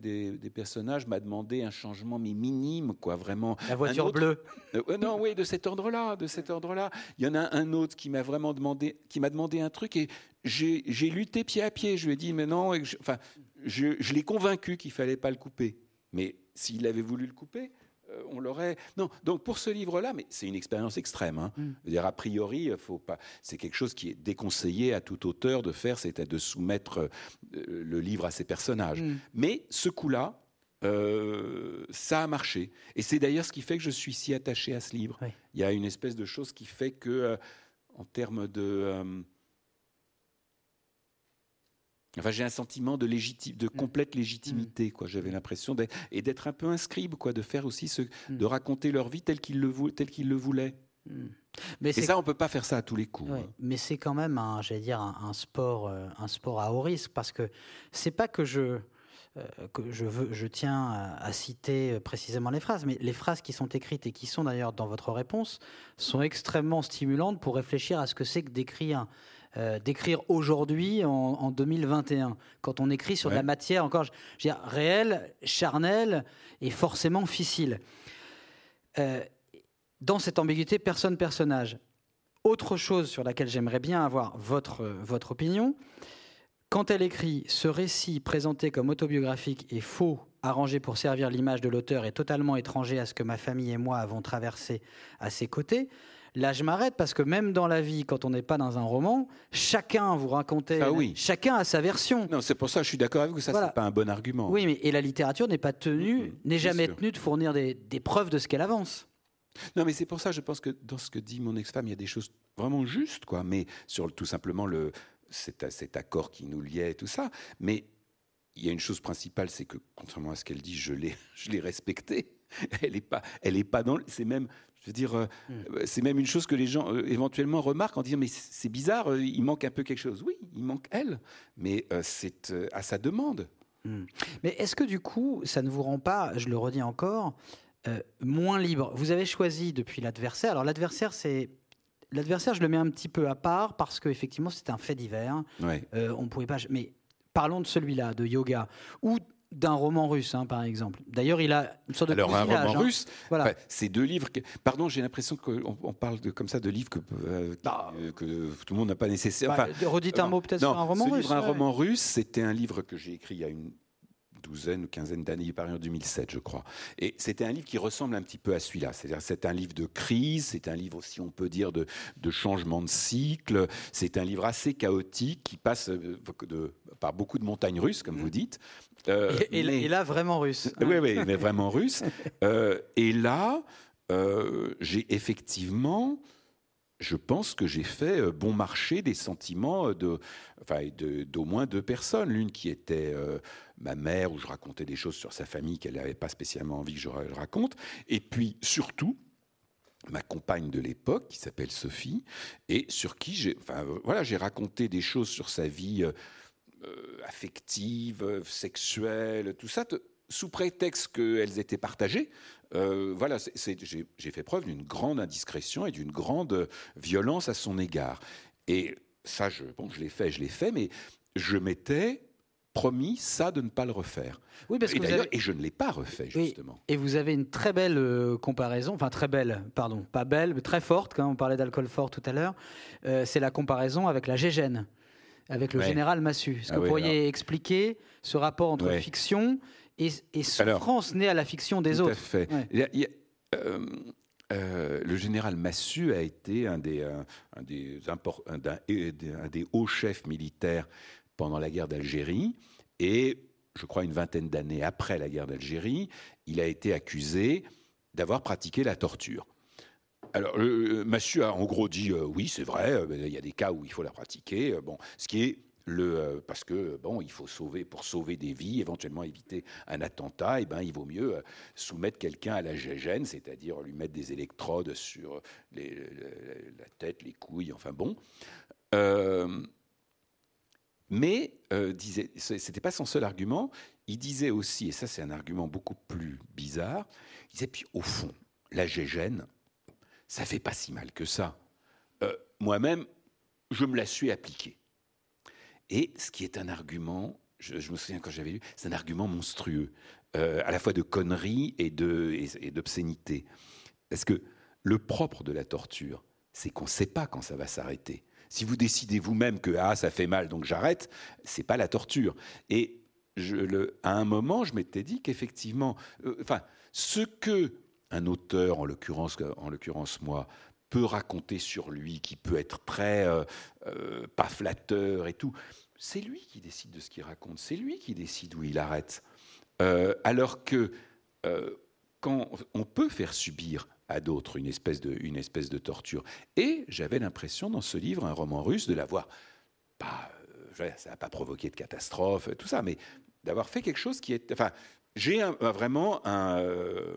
des, des, personnages m'a demandé un changement mais minime, quoi, vraiment. La voiture bleue. Euh, non, oui, de cet ordre-là, de cet ordre-là. Il y en a un autre qui m'a vraiment demandé, qui m'a demandé un truc et j'ai lutté pied à pied. Je lui ai dit, mais non, enfin, je, je l'ai convaincu qu'il fallait pas le couper. Mais s'il avait voulu le couper, on l'aurait. Non, donc pour ce livre-là, mais c'est une expérience extrême. Hein. Mm. Dire a priori, faut pas. C'est quelque chose qui est déconseillé à tout auteur de faire, c'est de soumettre euh, le livre à ses personnages. Mm. Mais ce coup-là, euh, ça a marché. Et c'est d'ailleurs ce qui fait que je suis si attaché à ce livre. Il y a une espèce de chose qui fait que, en termes de Enfin, j'ai un sentiment de, de mm. complète légitimité, quoi. J'avais mm. l'impression d'être et d'être un peu un scribe, quoi, de faire aussi ce, mm. de raconter leur vie telle qu'ils le, tel qu'ils le voulaient. Mais et ça, on peut pas faire ça à tous les coups. Hein. Mais c'est quand même, un, j'allais dire, un, sport, euh, un sport à haut risque, parce que c'est pas que je euh, que je, veux, je tiens à, citer précisément les phrases, mais les phrases qui sont écrites et qui sont d'ailleurs dans votre réponse sont extrêmement stimulantes pour réfléchir à ce que c'est que d'écrire euh, d'écrire aujourd'hui en, 2021, quand on écrit sur de la matière encore je dire, réelle, charnelle et forcément difficile. Euh, dans cette ambiguïté, personne personnage. Autre chose sur laquelle j'aimerais bien avoir votre, votre opinion, quand elle écrit Ce récit présenté comme autobiographique est faux, arrangé pour servir l'image de l'auteur et totalement étranger à ce que ma famille et moi avons traversé à ses côtés, Là, je m'arrête parce que même dans la vie, quand on n'est pas dans un roman, chacun vous racontait, ah oui. chacun a sa version. Non, c'est pour ça que je suis d'accord avec vous, ça c'est pas un bon argument. Oui, mais et la littérature n'est pas tenue, n'est jamais tenue de fournir des, preuves de ce qu'elle avance. Non, mais c'est pour ça, je pense que dans ce que dit mon ex-femme, il y a des choses vraiment justes, quoi. Mais sur tout simplement le cet, cet accord qui nous liait et tout ça. Mais il y a une chose principale, c'est que contrairement à ce qu'elle dit, je l'ai, je l'ai respectée. Elle est pas, elle est pas dans. C'est même, je veux dire, euh, hmm. euh, c'est même une chose que les gens euh, éventuellement remarquent en disant mais c'est bizarre, il manque un peu quelque chose. Oui, il manque elle, mais c'est à sa demande. Hmm. Mais est-ce que du coup, ça ne vous rend pas, je le redis encore, moins libre? Vous avez choisi depuis l'adversaire. Alors l'adversaire, c'est l'adversaire, je le mets un petit peu à part parce qu'effectivement, c'est un fait divers. Ouais. on pouvait pas. Mais parlons de celui-là, de yoga, ou d'un roman russe, hein, par exemple. D'ailleurs, il a une sorte de Alors, un roman hein. russe, voilà. ces deux livres. Pardon, j'ai l'impression qu'on parle de, comme ça de livres que, euh, bah. que tout le monde n'a pas nécessairement. Bah, redites un mot peut-être sur un roman russe. un roman russe, c'était un livre que j'ai écrit il y a une douzaine ou quinzaine d'années, il est paru en 2007, je crois. Et c'était un livre qui ressemble un petit peu à celui-là. C'est-à-dire, c'est un livre de crise, c'est un livre, si on peut dire, de, de changement de cycle. C'est un livre assez chaotique qui passe euh, de, par beaucoup de montagnes russes, comme vous dites. Euh, et, là, vraiment russe. Oui, oui, mais vraiment russe. Euh, et là, j'ai effectivement je pense que j'ai fait euh, bon marché des sentiments euh, de, enfin, d'au moins deux personnes. L'une qui était euh, ma mère, où je racontais des choses sur sa famille qu'elle n'avait pas spécialement envie que je raconte. Et puis surtout, ma compagne de l'époque, qui s'appelle Sophie, et sur qui j'ai, enfin, voilà, j'ai raconté des choses sur sa vie affective, sexuelle, tout ça, sous prétexte qu'elles étaient partagées, euh, voilà, j'ai fait preuve d'une grande indiscrétion et d'une grande violence à son égard. Et ça, je, bon, je l'ai fait, je l'ai fait, mais je m'étais promis ça de ne pas le refaire. Oui, parce et, que et je ne l'ai pas refait, justement. et vous avez une très belle euh, comparaison, enfin très belle, pardon, pas belle, mais très forte, quand on parlait d'alcool fort tout à l'heure, euh, c'est la comparaison avec la Gégène, avec le général Massu. Est-ce que ah vous pourriez expliquer ce rapport entre fiction et, et souffrance née à la fiction des autres. Tout à fait. Euh, euh, le général Massu a été un des, un, des, un, des, hauts chefs militaires pendant la guerre d'Algérie et je crois une vingtaine d'années après la guerre d'Algérie, il a été accusé d'avoir pratiqué la torture. Alors, Massu a en gros dit euh, oui, c'est vrai, il y a des cas où il faut la pratiquer. Bon, ce qui est le, euh, parce que bon, il faut sauver pour sauver des vies, éventuellement éviter un attentat. Et eh ben, il vaut mieux euh, soumettre quelqu'un à la gégène, c'est-à-dire lui mettre des électrodes sur la tête, les couilles, enfin bon. Euh, mais disait, c'était pas son seul argument. Il disait aussi, et ça c'est un argument beaucoup plus bizarre. Il disait puis au fond, la gégène, ça fait pas si mal que ça. Moi-même, je me la suis appliquée. Et ce qui est un argument, je, me souviens quand j'avais lu, c'est un argument monstrueux, euh, à la fois de conneries et d'obscénité. Parce que le propre de la torture, c'est qu'on ne sait pas quand ça va s'arrêter. Si vous décidez vous-même que ah ça fait mal donc j'arrête, c'est pas la torture. Et à un moment, je m'étais dit qu'effectivement, euh, enfin, ce que un auteur, en l'occurrence, en l'occurrence moi, peut raconter sur lui, qui peut être très euh, euh, pas flatteur et tout, c'est lui qui décide de ce qu'il raconte, c'est lui qui décide où il arrête. alors que quand on peut faire subir à d'autres une espèce de, une espèce de torture. Et j'avais l'impression dans ce livre, un roman russe, de l'avoir pas, ça n'a pas provoqué de catastrophe, tout ça, mais d'avoir fait quelque chose qui est. Enfin, j'ai vraiment euh,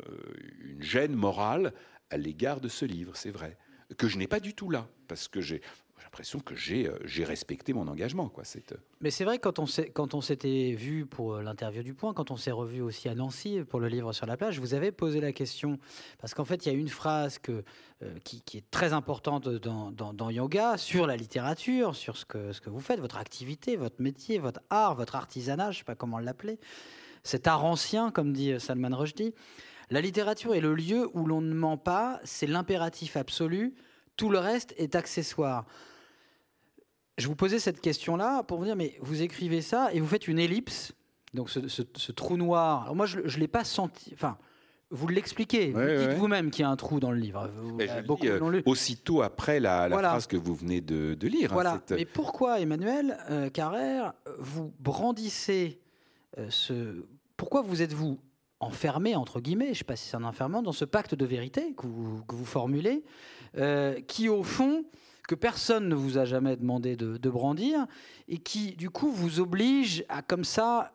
une gêne morale à l'égard de ce livre, c'est vrai, que je n'ai pas du tout là, parce que j'ai l'impression que j'ai euh, j'ai respecté mon engagement. Euh, Mais c'est vrai, quand on s'était vu pour l'interview du Point, quand on s'est revu aussi à Nancy pour le livre sur la plage, vous avez posé la question, parce qu'en fait, il y a une phrase qui, est très importante dans, dans, dans, Yoga, sur la littérature, sur ce que, ce que vous faites, votre activité, votre métier, votre art, votre artisanat, je ne sais pas comment l'appeler cet art ancien, comme dit Salman Rushdie. La littérature est le lieu où l'on ne ment pas, c'est l'impératif absolu, tout le reste est accessoire. Je vous posais cette question-là pour vous dire, mais vous écrivez ça et vous faites une ellipse, donc ce, trou noir. Alors moi, je ne l'ai pas senti. Enfin, vous l'expliquez, vous dites vous-même qu'il y a un trou dans le livre. beaucoup euh, aussitôt après la, phrase que vous venez de, lire. Hein, voilà. Mais pourquoi, Emmanuel euh, Carrère, vous brandissez euh, ce pourquoi vous êtes-vous enfermé, entre guillemets, je ne sais pas si c'est un enfermement, dans ce pacte de vérité que vous, formulez, euh, qui au fond, que personne ne vous a jamais demandé de, brandir, et qui du coup vous oblige à comme ça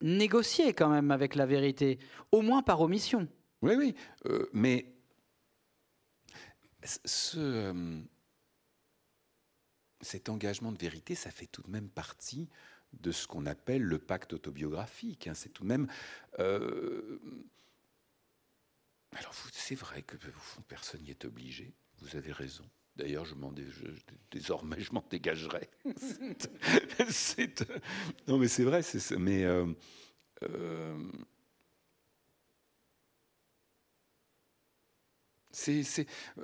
négocier quand même avec la vérité, au moins par omission. Oui, oui, euh, mais ce, euh, cet engagement de vérité, ça fait tout de même partie de ce qu'on appelle le pacte autobiographique. Hein. C'est tout de même. Euh, alors, c'est vrai que personne n'y est obligé. Vous avez raison. D'ailleurs, je m'en désormais, je m'en dégagerai. non, mais c'est vrai. Mais euh, euh,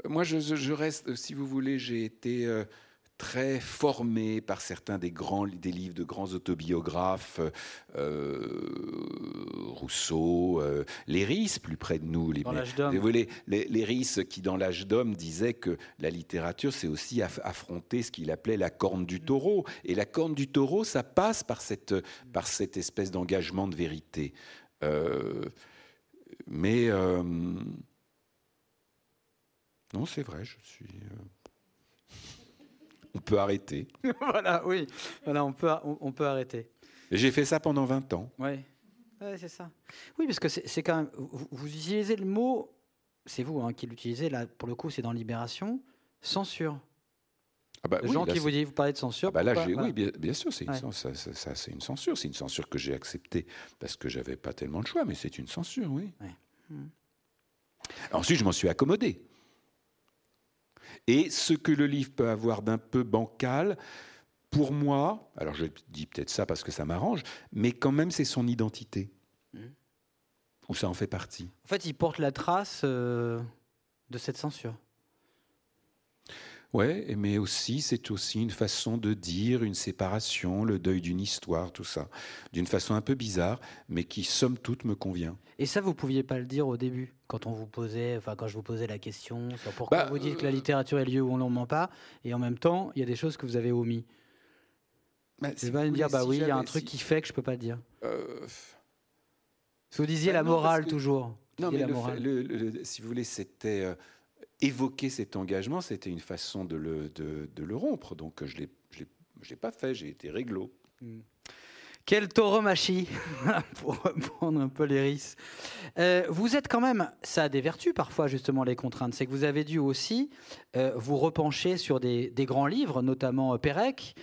moi, je, reste. Si vous voulez, j'ai été très formé par certains des grands des livres de grands autobiographes, euh, Rousseau, euh, Léris, plus près de nous, les, les, Léris qui dans l'âge d'homme disait que la littérature c'est aussi affronter ce qu'il appelait la corne du taureau, et la corne du taureau ça passe par cette par cette espèce d'engagement de vérité. Euh, mais non, c'est vrai, je suis on peut arrêter. voilà, oui, voilà, on peut, on, peut arrêter. J'ai fait ça pendant 20 ans. Oui, c'est ça. Oui, parce que c'est quand même. Vous, utilisez le mot, c'est vous hein, qui l'utilisez, là, pour le coup, c'est dans Libération, censure. Ah bah, gens qui vous disent, vous parlez de censure. Ah bah là, oui, bien, sûr, c'est une, ça, c'est une censure. C'est une censure que j'ai acceptée parce que j'avais pas tellement de choix, mais c'est une censure, oui. Hmm. Ensuite, je m'en suis accommodé. Et ce que le livre peut avoir d'un peu bancal, pour moi, alors je dis peut-être ça parce que ça m'arrange, mais quand même c'est son identité. Mmh. Ou ça en fait partie. En fait, il porte la trace euh, de cette censure. Ouais, mais aussi, c'est aussi une façon de dire une séparation, le deuil d'une histoire, tout ça, d'une façon un peu bizarre, mais qui, somme toute, me convient. Et ça, vous pouviez pas le dire au début, quand on vous posait, enfin, quand je vous posais la question sur pourquoi bah, vous dites que la euh, littérature est le lieu où on n'en ment pas, et en même temps, il y a des choses que vous avez omis. Bah, c'est pas me dire, bah oui, il y a un truc qui fait que je peux pas le dire. Euh... Vous disiez bah la morale toujours. Non, mais si vous voulez, c'était. Euh, évoquer cet engagement, c'était une façon de le, de, le, rompre. Donc je ne l'ai pas fait, j'ai été réglo. Hmm. Quel tauromachie, pour reprendre un peu les risques. Euh, vous êtes quand même, ça a des vertus parfois justement les contraintes, c'est que vous avez dû aussi euh, vous repencher sur des, grands livres, notamment euh, Pérec,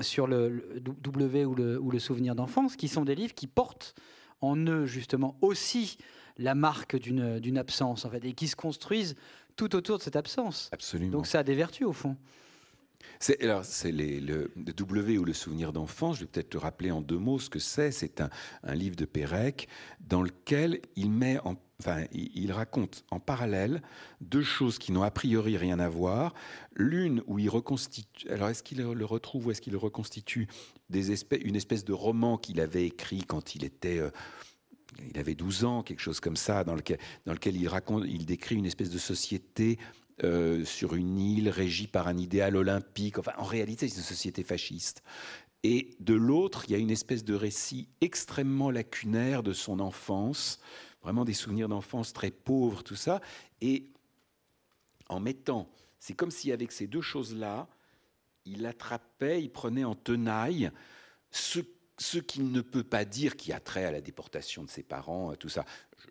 sur le, W ou le, ou le souvenir d'enfance, qui sont des livres qui portent en eux justement aussi la marque d'une absence, en fait, et qui se construisent tout autour de cette absence. Absolument. Donc ça a des vertus, au fond. C'est, c'est le, W ou le souvenir d'enfance. Je vais peut-être te rappeler en deux mots ce que c'est. C'est un, livre de Pérec dans lequel il met en Enfin, il raconte en parallèle deux choses qui n'ont a priori rien à voir. L'une où il reconstitue. Alors, est-ce qu'il le retrouve ou est-ce qu'il reconstitue une espèce de roman qu'il avait écrit quand il était. Euh, il avait 12 ans, quelque chose comme ça, dans lequel, dans lequel il raconte, il décrit une espèce de société euh, sur une île régie par un idéal olympique. Enfin, en réalité, c'est une société fasciste. Et de l'autre, il y a une espèce de récit extrêmement lacunaire de son enfance, vraiment des souvenirs d'enfance très pauvres, tout ça. Et en mettant, c'est comme si avec ces deux choses-là, il attrapait, il prenait en tenaille ce ce qu'il ne peut pas dire qui a trait à la déportation de ses parents, tout ça.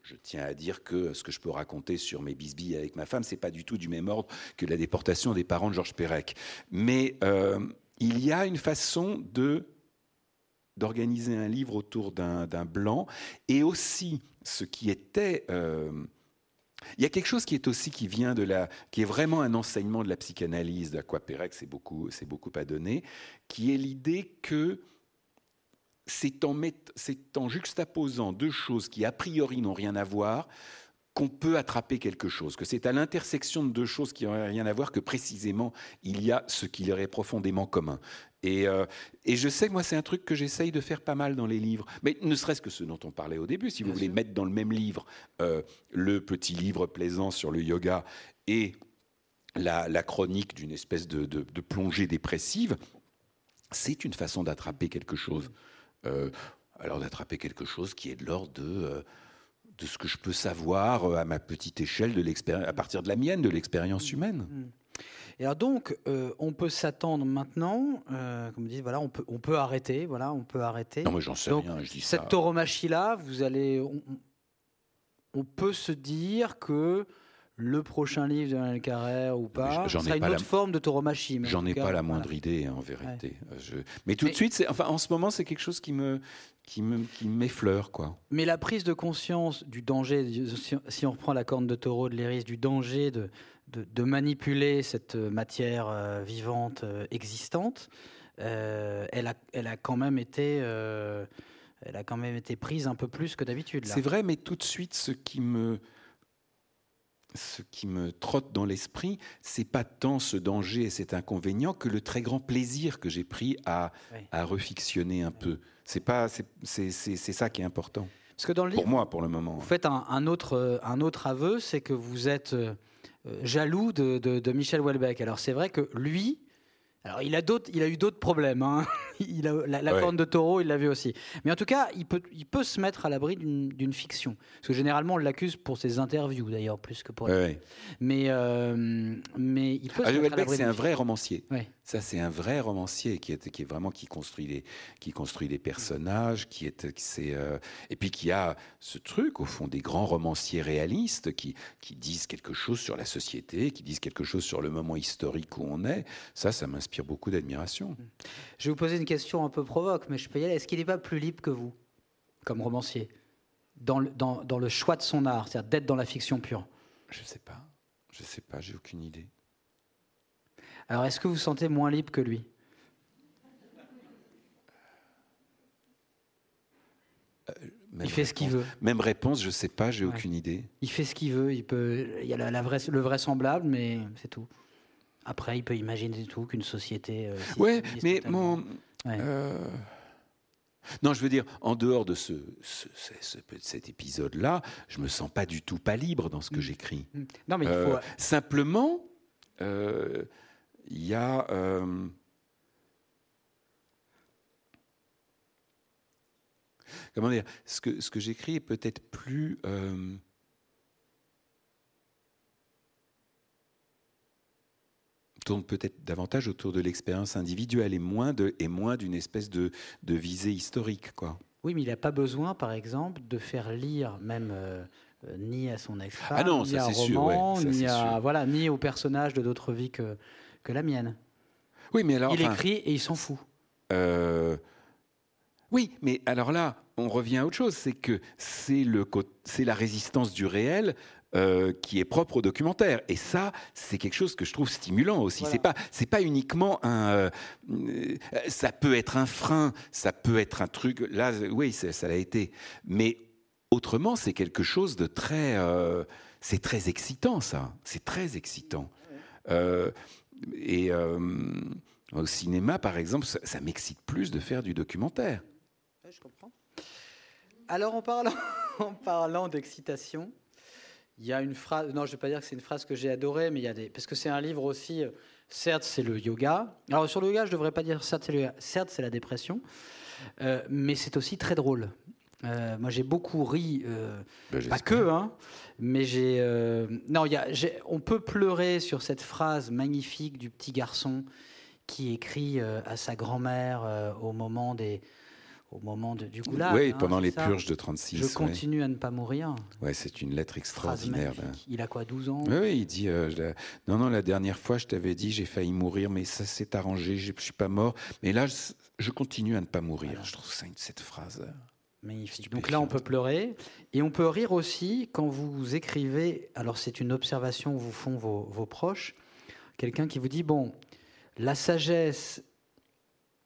Je, tiens à dire que ce que je peux raconter sur mes bisbilles avec ma femme, c'est pas du tout du même ordre que la déportation des parents de Georges Perec. Mais euh, il y a une façon de d'organiser un livre autour d'un blanc et aussi ce qui était euh, il y a quelque chose qui est aussi qui vient de la, qui est vraiment un enseignement de la psychanalyse, de quoi Pérec c'est beaucoup, c'est beaucoup à donner, qui est l'idée que c'est en, juxtaposant deux choses qui a priori n'ont rien à voir qu'on peut attraper quelque chose, que c'est à l'intersection de deux choses qui n'ont rien à voir que précisément il y a ce qui leur est profondément commun. Et, euh, je sais que moi, c'est un truc que j'essaye de faire pas mal dans les livres. Mais ne serait-ce que ce dont on parlait au début, si vous voulez mettre dans le même livre euh, le petit livre plaisant sur le yoga et la, chronique d'une espèce de, de plongée dépressive, c'est une façon d'attraper quelque chose. Euh, alors d'attraper quelque chose qui est de l'ordre de, euh, de ce que je peux savoir euh, à ma petite échelle, de à partir de la mienne, de l'expérience mmh. humaine. Mmh. Et alors donc, on peut s'attendre maintenant, comme vous dites, voilà, on peut, on peut arrêter, voilà, on peut arrêter. Non, mais j'en sais rien, je dis cette ça. tauromachie là, vous allez, on, peut se dire que le prochain livre de Daniel Carrère ou pas J'en ai une autre forme de tauromachie. J'en ai pas la moindre idée, en vérité. Euh, mais tout de suite, enfin, en ce moment, c'est quelque chose qui me qui me qui m'effleure, quoi. Mais la prise de conscience du danger, si on reprend la corne de taureau de l'Éris, du danger de, de, manipuler cette matière euh, vivante euh, existante, elle, a, elle a quand même été elle a quand même été prise un peu plus que d'habitude. C'est vrai, mais tout de suite, ce qui me ce qui me trotte dans l'esprit, c'est pas tant ce danger et cet inconvénient que le très grand plaisir que j'ai pris à, à refictionner un peu. C'est pas, c'est ça qui est important. Parce que dans le pour moi, pour le moment. Vous faites un, autre, un autre aveu, c'est que vous êtes euh, jaloux de, de, Michel Houellebecq. Alors c'est vrai que lui, alors, il a, il a eu d'autres problèmes. Hein. Il a, la, corne de taureau, il l'avait aussi. Mais en tout cas, il peut, il peut se mettre à l'abri d'une fiction. Parce que généralement, on l'accuse pour ses interviews, d'ailleurs, plus que pour. Mais, euh, mais il peut se mettre à l'abri. C'est un vrai romancier. Ça, c'est un vrai romancier qui est, qui est vraiment qui construit des, qui construit des personnages, qui est, qui euh, et puis qui a ce truc au fond des grands romanciers réalistes qui, qui disent quelque chose sur la société, qui disent quelque chose sur le moment historique où on est. Ça, ça m'inspire beaucoup d'admiration. Je vais vous poser une question un peu provoque, mais je peux y aller. Est-ce qu'il n'est pas plus libre que vous, comme romancier, dans le, dans, dans le choix de son art, c'est-à-dire d'être dans la fiction pure? Je ne sais pas. Je ne sais pas, j'ai aucune idée. Alors, est-ce que vous vous sentez moins libre que lui? Euh, il fait ce qu'il veut. Même réponse, je ne sais pas, j'ai aucune idée. Il fait ce qu'il veut. Il peut. Il y a la, le vraisemblable, mais c'est tout. Après, il peut imaginer tout qu'une société. Euh, oui, mais mon. Euh, non, je veux dire, en dehors de ce, cet épisode-là, je me sens pas du tout pas libre dans ce que mm. j'écris. Mm. Non, mais il faut... simplement, il y a euh, comment dire ce que ce que j'écris est peut-être plus tourne peut-être davantage autour de l'expérience individuelle et moins de et moins d'une espèce de, de visée historique quoi. Oui, mais il n'a pas besoin, par exemple, de faire lire même euh, ni à son ex ah non, ni à roman, ni à voilà, ni aux personnages de d'autres vies que que la mienne. Oui, mais alors. Il écrit et il s'en fout. Euh, Oui, mais alors là, on revient à autre chose, c'est que c'est la résistance du réel euh, qui est propre au documentaire. Et ça, c'est quelque chose que je trouve stimulant aussi. C'est pas, c'est pas uniquement un. Euh, ça peut être un frein, ça peut être un truc. Là, oui, ça l'a été. Mais autrement, c'est quelque chose de très. Euh, c'est très excitant, ça. C'est très excitant. et au cinéma, par exemple, ça, m'excite plus de faire du documentaire. je comprends. Alors, en parlant, en parlant d'excitation, il y a une phrase, non, je ne vais pas dire que c'est une phrase que j'ai adorée, mais il y a des. Parce que c'est un livre aussi, euh, certes, c'est le yoga. Alors, sur le yoga, je ne devrais pas dire certes, c'est le certes, c'est la dépression, euh, mais c'est aussi très drôle. Euh, moi, j'ai beaucoup ri, ben, pas que, hein, mais j'ai. non, y a, on peut pleurer sur cette phrase magnifique du petit garçon qui écrit à sa grand-mère au moment des, au moment du goulag. Oui, hein, pendant les purges de 36. Je continue à ne pas mourir. Ouais, c'est une lettre extraordinaire. Il a quoi, 12 ans? Oui, il dit euh, Non, non, la dernière fois, je t'avais dit, j'ai failli mourir, mais ça s'est arrangé, je ne suis pas mort. Mais là, je, continue à ne pas mourir. Je trouve ça, cette phrase. Euh, Magnifique. Donc là, on peut pleurer et on peut rire aussi quand vous écrivez. Alors, c'est une observation que vous font vos, vos proches. Quelqu'un qui vous dit Bon, la sagesse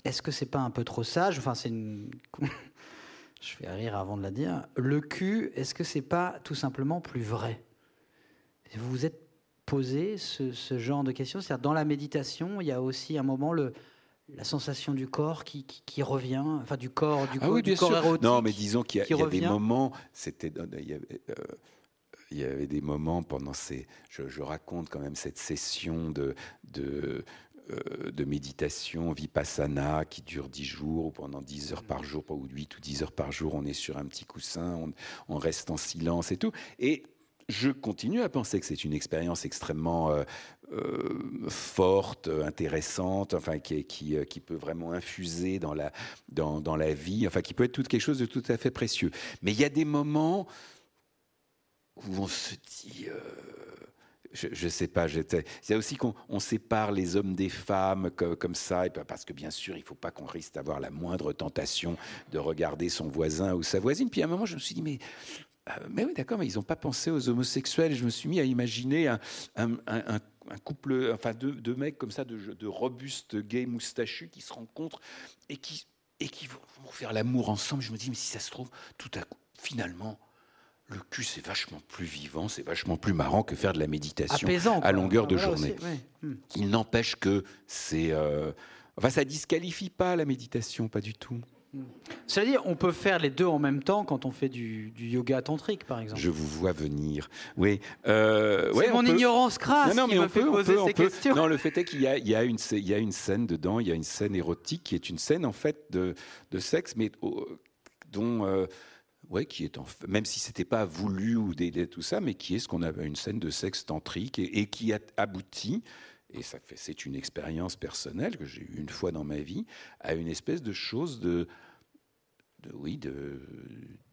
est-ce que c'est pas un peu trop sage? Enfin, c'est une. Je vais rire avant de la dire. Le cul, est-ce que c'est pas tout simplement plus vrai? Vous vous êtes posé ce, genre de questions? C'est-à-dire, dans la méditation, il y a aussi un moment le, la sensation du corps qui, qui, revient, enfin du corps, du, ah oui, du corps érotique. Non, mais disons qu'il y, a, des moments. C'était. Il y avait, euh, il y avait des moments pendant ces. Je, je, raconte quand même cette session de, de, euh, de méditation vipassana qui dure 10 jours ou pendant 10 heures par jour, ou 8 ou 10 heures par jour, on est sur un petit coussin, on, reste en silence et tout. Et je continue à penser que c'est une expérience extrêmement euh, euh, forte, intéressante, enfin qui, peut vraiment infuser dans la, dans, la vie, enfin qui peut être tout, quelque chose de tout à fait précieux. Mais il y a des moments où on se dit je ne sais pas. C'est aussi qu'on sépare les hommes des femmes comme, ça, et parce que bien sûr, il ne faut pas qu'on risque d'avoir la moindre tentation de regarder son voisin ou sa voisine. Puis à un moment, je me suis dit, mais euh, oui, d'accord, mais ils n'ont pas pensé aux homosexuels. Je me suis mis à imaginer un, couple, enfin deux, mecs comme ça, de, de robustes gays moustachus qui se rencontrent et qui, et qui vont faire l'amour ensemble. Je me dis, mais si ça se trouve, tout à coup, finalement, le cul, c'est vachement plus vivant, c'est vachement plus marrant que faire de la méditation à longueur de journée. Hmm. Il n'empêche que c'est. Euh, enfin, ça disqualifie pas la méditation, pas du tout. Dit, on peut faire les deux en même temps quand on fait du, yoga tantrique, par exemple. Je vous vois venir. Oui. Euh, c'est mon ignorance crasse non, non, qui me fait poser ces questions. Non, le fait est qu'il y, y, a une, il y a une scène dedans, il y a une scène érotique qui est une scène en fait de, de sexe, mais dont euh, ouais, qui est en, même si c'était pas voulu ou des, tout ça, mais qui est ce qu'on avait une scène de sexe tantrique et, qui a abouti, et ça fait, c'est une expérience personnelle que j'ai eue une fois dans ma vie, à une espèce de chose de, de oui, de,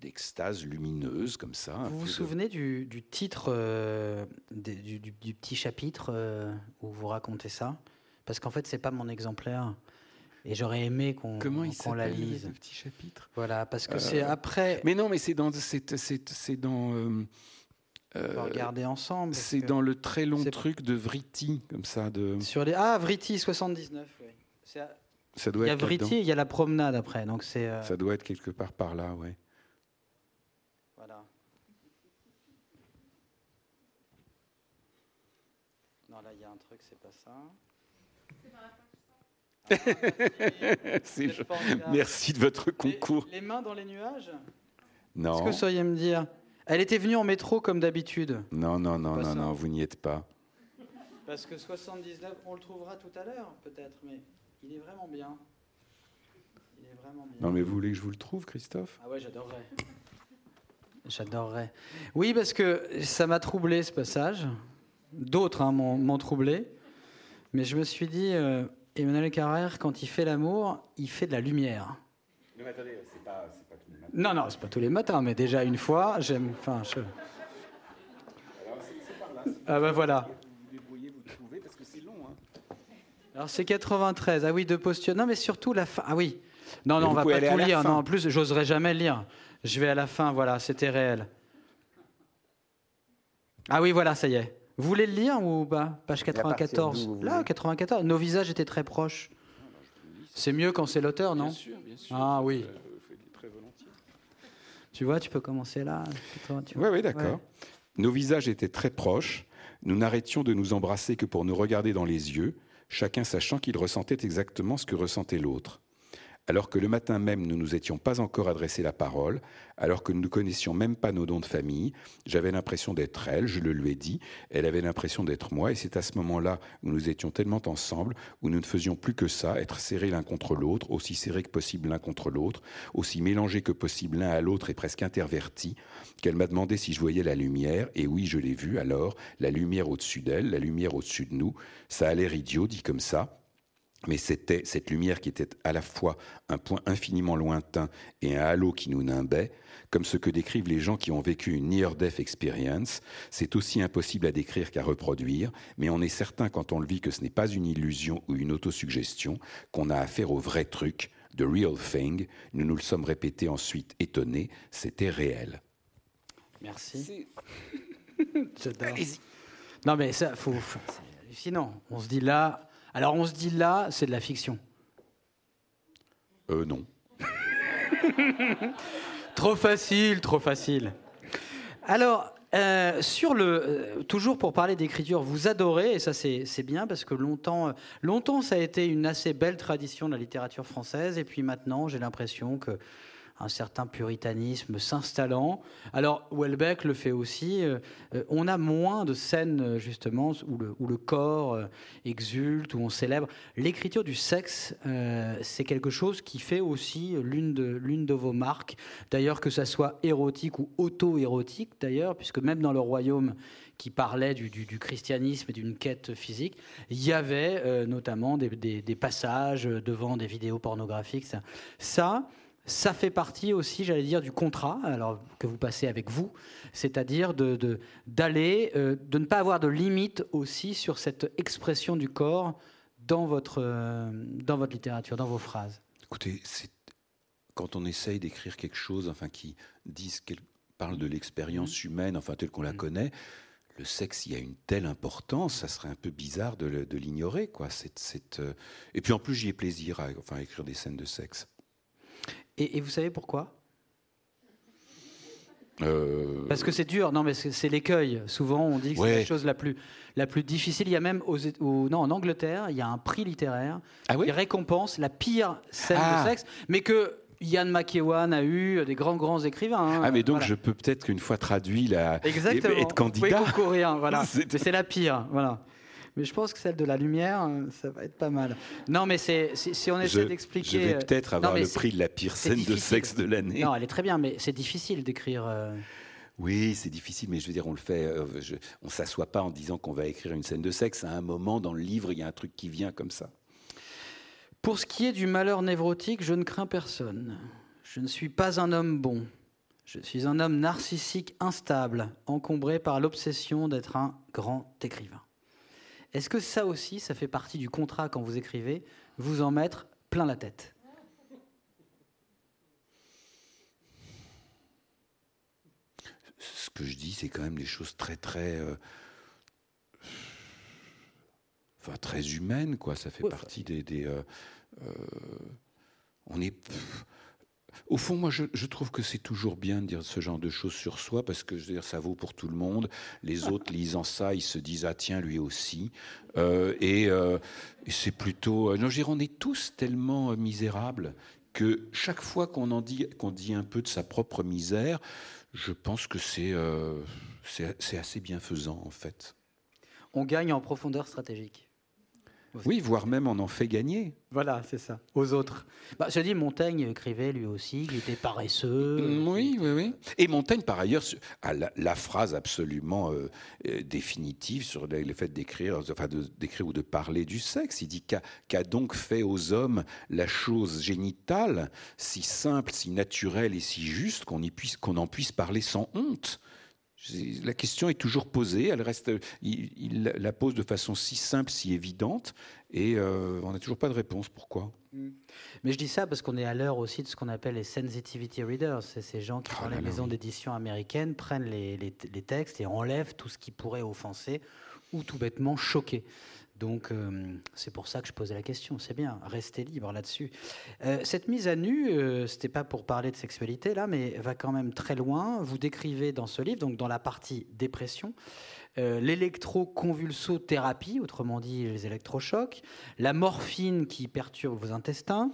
d'extase lumineuse comme ça. Vous vous souvenez du, du, titre euh, du, du, petit chapitre euh, où vous racontez ça? Parce qu'en fait, c'est pas mon exemplaire. Et j'aurais aimé qu'on qu la lise. Le petit chapitre. Voilà, parce que c'est euh, après. Mais non, mais c'est dans c'est dans. Euh, on va regarder ensemble. C'est dans le très long truc de Vriti, comme ça. De... Sur les... Ah, Vriti 79, oui. Ça doit il y a Vriti, il y a la promenade après. Donc c'est. Euh, ça doit être quelque part par là, oui. Voilà. Non, là, il y a un truc, c'est pas ça. Merci de votre concours. Les, mains dans les nuages? Non. Est-ce que vous sauriez me dire? Elle était venue en métro comme d'habitude. Non, non, non, non, non, vous n'y êtes pas. Parce que 79, on le trouvera tout à l'heure, peut-être, mais il est vraiment bien. Il est vraiment bien. Non, mais vous voulez que je vous le trouve, Christophe? Ah ouais, j'adorerais. J'adorerais. Oui, parce que ça m'a troublé ce passage. D'autres hein, m'ont troublé. Mais je me suis dit, euh, Emmanuel Carrère, quand il fait l'amour, il fait de la lumière. Non, mais attendez, c'est pas, pas, tous les matins. Non, non, c'est pas tous les matins, mais déjà une fois, j'aime. Enfin, je... Alors, c'est par là. Ah, ben voilà. Vous débrouillez, vous trouvez, parce que c'est long. Hein. Alors, c'est 93. Ah oui, deux postures. Non, mais surtout la fin. Ah oui. Non, non, on va pas tout lire. Non, en plus, j'oserais jamais lire. Je vais à la fin, voilà, c'était réel. Ah oui, voilà, ça y est. Vous voulez le lire ou pas Page 94. Là, 94. Nos visages étaient très proches. C'est mieux quand c'est l'auteur, non Bien sûr, bien sûr. Ah oui. Très volontiers. Tu vois, tu peux commencer là. Oui, oui, d'accord. Nos visages étaient très proches. Nous n'arrêtions de nous embrasser que pour nous regarder dans les yeux, chacun sachant qu'il ressentait exactement ce que ressentait l'autre alors que le matin même nous ne nous étions pas encore adressé la parole, alors que nous ne connaissions même pas nos dons de famille, j'avais l'impression d'être elle, je le lui ai dit, elle avait l'impression d'être moi, et c'est à ce moment-là où nous étions tellement ensemble, où nous ne faisions plus que ça, être serrés l'un contre l'autre, aussi serrés que possible l'un contre l'autre, aussi mélangés que possible l'un à l'autre et presque intervertis, qu'elle m'a demandé si je voyais la lumière, et oui, je l'ai vue alors, la lumière au-dessus d'elle, la lumière au-dessus de nous, ça a l'air idiot dit comme ça, mais c'était cette lumière qui était à la fois un point infiniment lointain et un halo qui nous nimbait, comme ce que décrivent les gens qui ont vécu une near-death experience. C'est aussi impossible à décrire qu'à reproduire, mais on est certain quand on le vit que ce n'est pas une illusion ou une autosuggestion, qu'on a affaire au vrai truc, the real thing. Nous nous le sommes répétés ensuite étonnés, c'était réel. Merci. J'adore. Non mais ça, faut, sinon, on se dit là, alors on se dit là, c'est de la fiction. Euh, non. trop facile, trop facile. Alors, euh, sur le, euh, toujours pour parler d'écriture, vous adorez, et ça c'est bien parce que longtemps, longtemps ça a été une assez belle tradition de la littérature française, et puis maintenant j'ai l'impression que un certain puritanisme s'installant. Alors Welbeck le fait aussi. Euh, euh, on a moins de scènes justement où le, corps euh, exulte, où on célèbre. L'écriture du sexe, c'est quelque chose qui fait aussi l'une de, vos marques. D'ailleurs que ça soit érotique ou auto-érotique d'ailleurs, puisque même dans le royaume qui parlait du, christianisme et d'une quête physique, il y avait notamment des, passages devant des vidéos pornographiques. Ça ça fait partie aussi, j'allais dire, du contrat alors, que vous passez avec vous, c'est-à-dire de, d'aller, euh, de, ne pas avoir de limite aussi sur cette expression du corps dans votre, euh, dans votre littérature, dans vos phrases. Écoutez, c'est, quand on essaye d'écrire quelque chose enfin, qui dise, parle de l'expérience mmh. humaine, enfin telle qu'on la mmh. connaît, le sexe y a une telle importance, ça serait un peu bizarre de, l'ignorer. quoi. C'est, euh, Et puis en plus, j'y ai plaisir à enfin, écrire des scènes de sexe. Et, vous savez pourquoi? Euh, Parce que c'est dur, non mais c'est l'écueil. Souvent on dit que c'est la chose la plus, la plus difficile. Il y a même aux, non, en Angleterre, il y a un prix littéraire ah qui récompense la pire scène de ah. sexe, mais que Yann McEwan a eu des grands grands écrivains. Hein. ah mais donc je peux peut-être qu'une fois traduit la Exactement. être candidat. Vous pouvez voilà. c'est la pire, voilà. Mais je pense que celle de la lumière, euh, ça va être pas mal. Non, mais c'est si on essaie d'expliquer. Je vais euh, peut-être avoir le prix de la pire scène de sexe de l'année. Non, elle est très bien, mais c'est difficile d'écrire. Euh, oui, c'est difficile, mais je veux dire, on le fait. On s'assoit pas en disant qu'on va écrire une scène de sexe. À un moment dans le livre, il y a un truc qui vient comme ça. Pour ce qui est du malheur névrotique, je ne crains personne. Je ne suis pas un homme bon. Je suis un homme narcissique instable, encombré par l'obsession d'être un grand écrivain. Est-ce que ça aussi, ça fait partie du contrat quand vous écrivez, vous en mettre plein la tête? Ce que je dis, c'est quand même des choses très, très. Euh, enfin, très humaines, quoi. Ça fait partie des. Euh, euh, on est. Au fond, moi, je, trouve que c'est toujours bien de dire ce genre de choses sur soi parce que je veux dire, ça vaut pour tout le monde. Les autres lisant ça, ils se disent ah tiens lui aussi. Euh, euh, et, c'est plutôt. Euh, non, je veux dire, on est tous tellement misérables que chaque fois qu'on en dit, qu'on dit un peu de sa propre misère, je pense que c'est c'est assez bienfaisant en fait. On gagne en profondeur stratégique. Oui, voire même on en fait gagner. Voilà, c'est ça, aux autres. Bah, je dis, Montaigne écrivait lui aussi, il était paresseux. Mm, oui, oui, oui. Et Montaigne, par ailleurs, a la, phrase absolument euh, euh, définitive sur le, fait d'écrire, enfin d'écrire ou de parler du sexe. Il dit qu'a donc fait aux hommes la chose génitale, si simple, si naturelle et si juste qu'on en puisse parler sans honte? La question est toujours posée, elle reste, il, la pose de façon si simple, si évidente, et euh, on n'a toujours pas de réponse. Pourquoi? Mm. Mais je dis ça parce qu'on est à l'heure aussi de ce qu'on appelle les sensitivity readers. C'est ces gens qui, oh dans les maisons d'édition américaines, prennent les, les, textes et enlèvent tout ce qui pourrait offenser ou tout bêtement choquer. Donc euh, c'est pour ça que je posais la question. C'est bien, restez libre là-dessus. Euh, cette mise à nu, euh, c'était pas pour parler de sexualité là, mais va quand même très loin. Vous décrivez dans ce livre, donc dans la partie dépression, l'électroconvulsothérapie, autrement dit les électrochocs, la morphine qui perturbe vos intestins.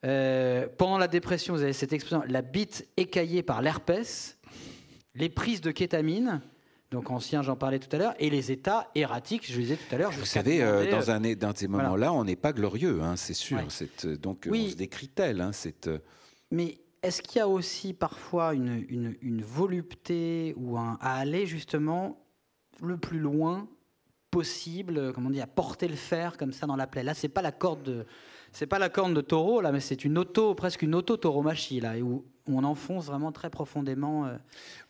pendant la dépression, vous avez cette expression, la bite écaillée par l'herpès, les prises de kétamine, donc ancien, j'en parlais tout à l'heure, et les états erratiques, je le disais tout à l'heure. Vous savez, euh, dans un de ces moments-là, on n'est pas glorieux, hein, c'est sûr. Euh, donc on se décrit tel. Hein, euh, Mais est-ce qu'il y a aussi parfois une, une, volupté ou un, à aller justement le plus loin possible, comment on dit, à porter le fer comme ça dans la plaie? Là, c'est pas la corde de, c'est pas la corne de taureau là, mais c'est une auto, presque une auto tauromachie là, où on enfonce vraiment très profondément. Euh.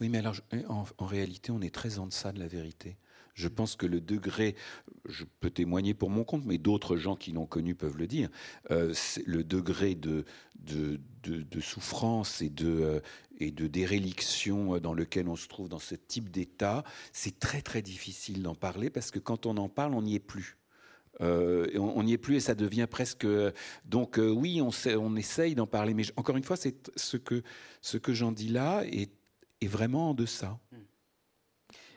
Oui, mais alors en, réalité, on est très en deçà de la vérité. Je pense que le degré, je peux témoigner pour mon compte, mais d'autres gens qui l'ont connu peuvent le dire, euh, le degré de, de, de, souffrance et de, euh, et de déréliction dans lequel on se trouve dans ce type d'état, c'est très très difficile d'en parler parce que quand on en parle, on n'y est plus. Euh, on n'y est plus et ça devient presque. Donc euh, oui, on, on essaye d'en parler, mais encore une fois, c'est ce que ce que j'en dis là est, est, vraiment en deçà. Hmm.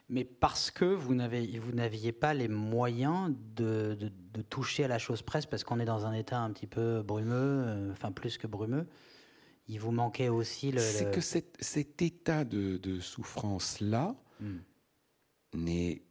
Mais parce que vous n'aviez pas les moyens de, de, toucher à la chose presse, parce qu'on est dans un état un petit peu brumeux, euh, enfin plus que brumeux, il vous manquait aussi le. C'est que cet, cet, état de, souffrance là hmm. n'est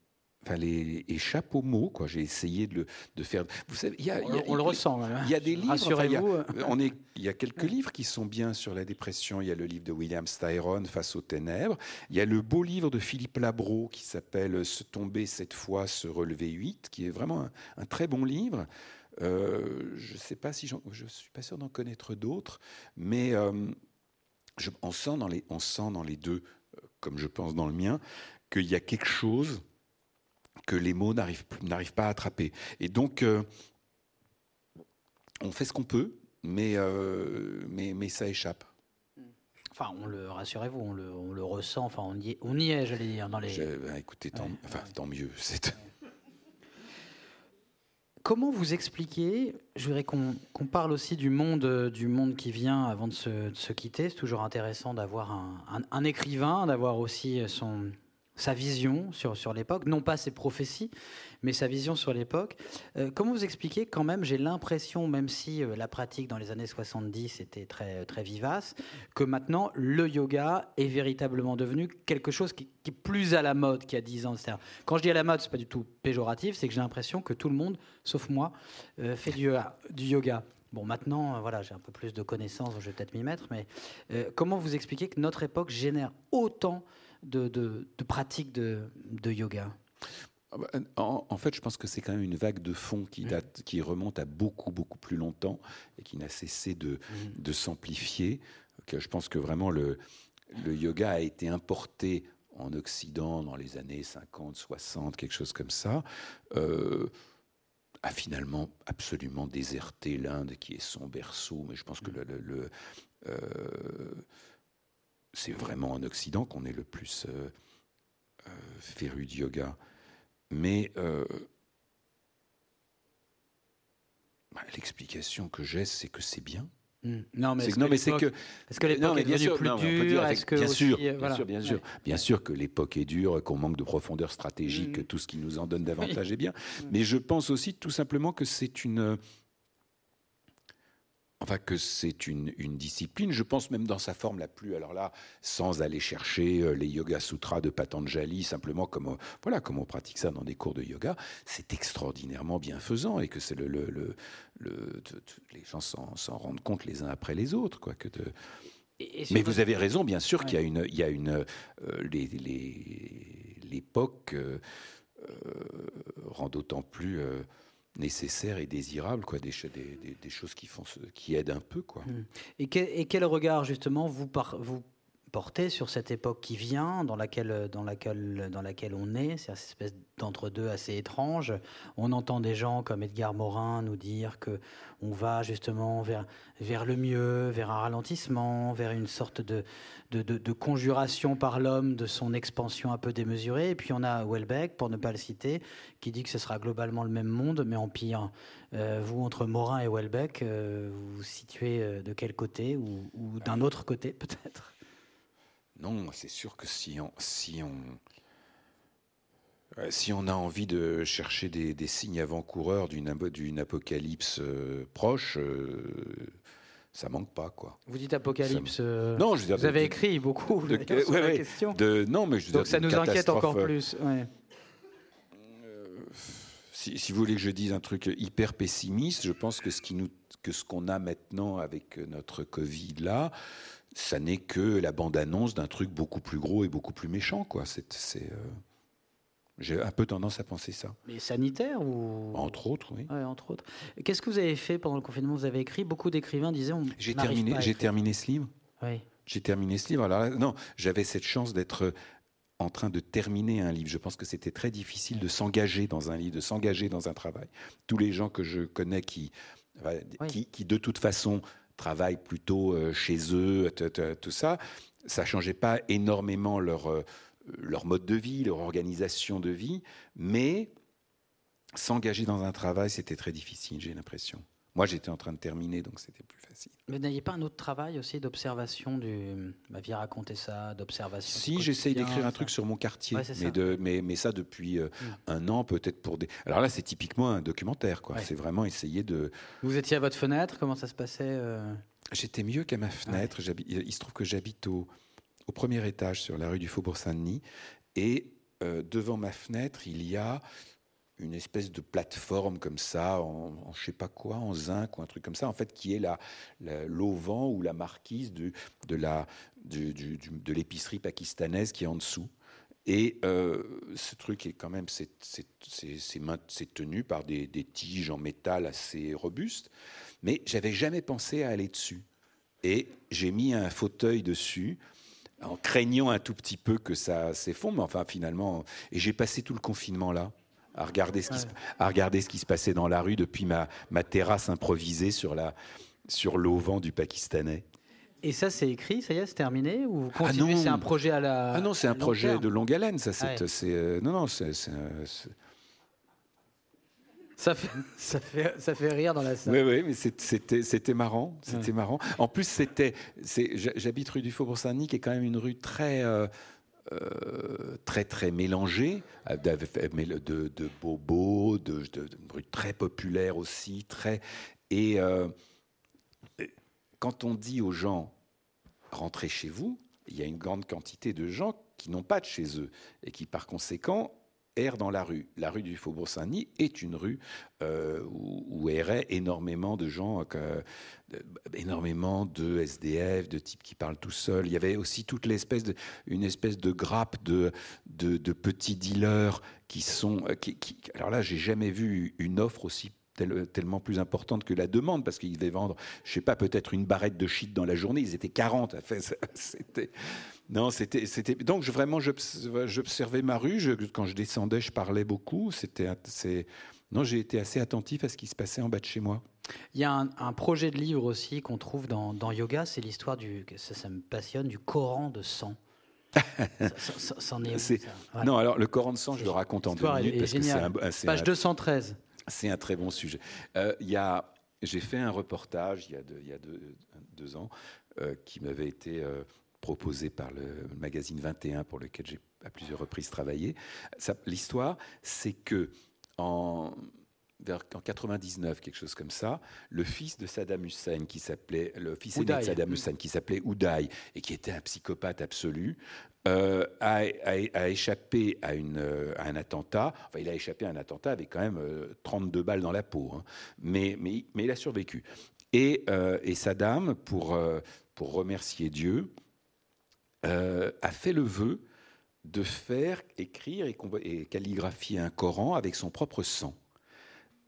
enfin, les, échappe aux mots. Quoi. J'ai essayé de, le, de faire. Vous savez, y a, on, le ressent. Il y a des livres. Rassurez-vous. il, on est, il y a quelques livres qui sont bien sur la dépression. Il y a le livre de William Styron, Face aux ténèbres. Il y a le beau livre de Philippe Labro qui s'appelle Se tomber cette fois, se relever huit, qui est vraiment un, très bon livre. Euh, je ne sais pas si je suis pas sûr d'en connaître d'autres, mais euh, je, on, sent dans les, on sent dans les deux, euh, comme je pense dans le mien, qu'il y a quelque chose que les mots n'arrivent, pas à attraper. Et donc, euh, on fait ce qu'on peut, mais, euh, mais, mais ça échappe. Enfin, on le rassurez-vous, on le, on le, ressent. Enfin, on y est, on y est, j'allais dire dans les. Ben, écoutez, tant, enfin, tant mieux. Comment vous expliquez Je voudrais qu'on parle aussi du monde, du monde qui vient avant de se, se quitter. C'est toujours intéressant d'avoir un, un écrivain, d'avoir aussi son, sa vision sur, sur l'époque, non pas ses prophéties, mais sa vision sur l'époque. Euh, comment vous expliquez quand même, j'ai l'impression, même si euh, la pratique dans les années 70 était très, très vivace, que maintenant le yoga est véritablement devenu quelque chose qui, est plus à la mode qu'il y a 10 ans. Quand je dis à la mode, c'est pas du tout péjoratif, c'est que j'ai l'impression que tout le monde, sauf moi, euh, fait du, du yoga. Bon, maintenant, voilà, j'ai un peu plus de connaissances, je vais peut-être m'y mettre, mais comment vous expliquez que notre époque génère autant de, de, pratiques de, yoga ah bah, en, fait, je pense que c'est quand même une vague de fond qui, date, qui remonte à beaucoup, beaucoup plus longtemps et qui n'a cessé de, mhm. de s'amplifier. Je pense que vraiment le, le yoga a été importé en Occident dans les années 50, 60, quelque chose comme ça, euh, a finalement absolument déserté l'Inde qui est son berceau. Mais je pense que le, le, euh, c'est vraiment en Occident qu'on est le plus euh, euh, féru de yoga. Mais euh, bah, l'explication que j'ai, c'est que c'est bien. Hmm. Non, mais c'est que est-ce que l'époque est plus dure? bien, sûr, bien, sûr, bien sûr, bien sûr que l'époque est dure, qu'on manque de profondeur stratégique, que hmm. tout ce qui nous en donne davantage est bien. Hmm. Mais je pense aussi tout simplement que c'est une enfin que c'est une, discipline, je pense même dans sa forme la plus, alors là, sans aller chercher euh, les Yoga Sutras de Patanjali, simplement comme, euh, voilà, comme on pratique ça dans des cours de yoga, c'est extraordinairement bienfaisant et que c'est le, le, les gens s'en rendent compte les uns après les autres, quoi, que de, mais vous avez raison, bien sûr qu'il y a une, il y a une, euh, l'époque rend d'autant plus nécessaire et désirable, quoi, des, choses qui, aident un peu. Quoi. Mmh. Et, quel, et quel regard, justement, vous, par, vous porté sur cette époque qui vient, dans laquelle, dans laquelle, dans laquelle on est. C'est une espèce d'entre-deux assez étrange. On entend des gens comme Edgar Morin nous dire que on va justement vers, vers le mieux, vers un ralentissement, vers une sorte de, de, conjuration par l'homme de son expansion un peu démesurée. Et puis on a Welbeck, pour ne pas le citer, qui dit que ce sera globalement le même monde, mais en pire. Euh, vous, entre Morin et Welbeck, euh, vous vous situez euh, de quel côté ou d'un autre côté peut-être? Non, c'est sûr que si on, si on euh, si on a envie de chercher des, signes avant-coureurs d'une apocalypse euh, proche, euh, ça manque pas quoi. Vous dites apocalypse. non, je veux vous avez écrit beaucoup de, sur la question. De, non, mais je Donc ça nous inquiète encore plus. Si, si, vous voulez que je dise un truc hyper pessimiste, je pense que ce qui nous, que ce qu'on a maintenant avec notre Covid là, ça n'est que la bande-annonce d'un truc beaucoup plus gros et beaucoup plus méchant quoi. C'est j'ai un peu tendance à penser ça. Mais sanitaire ou? Entre autres, oui. entre autres. Qu'est-ce que vous avez fait pendant le confinement? Vous avez écrit Beaucoup d'écrivains disaient. J'ai terminé. J'ai terminé ce livre. Oui. J'ai terminé ce livre. Alors non, j'avais cette chance d'être en train de terminer un livre. Je pense que c'était très difficile de s'engager dans un livre, de s'engager dans un travail. Tous les gens que je connais qui, qui, qui, de toute façon travaillent plutôt euh, chez eux, tout ça, ça changeait pas énormément leur euh, leur mode de vie, leur organisation de vie, mais s'engager dans un travail, c'était très difficile, j'ai l'impression. Moi, j'étais en train de terminer, donc c'était plus facile. Mais n'ayez pas un autre travail aussi d'observation du. Ma vie raconter ça, d'observation. Si, j'essaye d'écrire un truc sur mon quartier, mais, de, mais, mais, ça depuis euh, mm. un an, peut-être pour des. Alors là, c'est typiquement un documentaire, quoi. C'est vraiment essayer de. Vous étiez à votre fenêtre, comment ça se passait euh? J'étais mieux qu'à ma fenêtre. Il se trouve que j'habite au, au premier étage sur la rue du Faubourg Saint-Denis. Et euh, devant ma fenêtre, il y a une espèce de plateforme comme ça, en, je sais pas quoi, en zinc ou un truc comme ça, en fait, qui est la, l'auvent ou la marquise de, de, la, de l'épicerie pakistanaise qui est en dessous. Et euh, ce truc est quand même, c'est, c'est, tenu par des, des, tiges en métal assez robustes, mais j'avais jamais pensé à aller dessus. Et j'ai mis un fauteuil dessus en craignant un tout petit peu que ça s'effondre. Enfin, finalement, et j'ai passé tout le confinement là. À regarder, ce qui se, à regarder ce qui se passait dans la rue depuis ma, ma terrasse improvisée sur la sur l'auvent du Pakistanais. Et ça, c'est écrit, ça y est, c'est terminé ou ah non, c'est un projet à la Ah non, c'est un projet de longue haleine. Ça, c'est, euh, non, non, c'est, ça fait, ça, fait, ça fait rire dans la salle. Oui, oui, mais c'était, c'était marrant. C'était marrant. En plus, c'était, j'habite rue du Faubourg-Saint-Denis, qui est quand même une rue très, euh, euh, très, très mélangée, de, de bobos, de, de, très populaire aussi, très. Et euh, quand on dit aux gens rentrez chez vous, il y a une grande quantité de gens qui n'ont pas de chez eux et qui, par conséquent, errent dans la rue. La rue du Faubourg Saint-Denis est une rue euh, où, erraient énormément de gens, euh, énormément de SDF, de types qui parlent tout seuls. Il y avait aussi toute l'espèce de, une espèce de grappe de, de, petits dealers qui sont. Euh, alors là, j'ai jamais vu une offre aussi tellement plus importante que la demande, parce qu'ils devaient vendre, je sais pas, peut-être une barrette de shit dans la journée. Ils étaient 40. C'était, non, c'était, c'était donc je, vraiment j'observais ma rue. quand je descendais, je parlais beaucoup. C'était, c'est, non, j'ai été assez attentif à ce qui se passait en bas de chez moi. Il y a un, projet de livre aussi qu'on trouve dans, Yoga, c'est l'histoire du, ça, ça, me passionne, du Coran de sang. ça, est, Non, alors le Coran de sang, je le raconte en deux minutes parce que c'est page 213. C'est un très bon sujet. Euh, j'ai fait un reportage il y a deux, il y a deux, ans euh, qui m'avait été euh, proposé par le magazine 21 pour lequel j'ai à plusieurs reprises travaillé. L'histoire, c'est que en vers en 99, quelque chose comme ça, le fils de Saddam Hussein, qui s'appelait le fils aîné de Saddam Hussein, qui s'appelait Uday et qui était un psychopathe absolu, euh, a, a, échappé à, une, à, un attentat. Enfin, il a échappé à un attentat avec quand même 32 balles dans la peau, hein. mais, mais, mais, il a survécu. Et, euh, et Saddam, pour, euh, pour remercier Dieu, euh, a fait le vœu de faire écrire et, calligraphier un Coran avec son propre sang.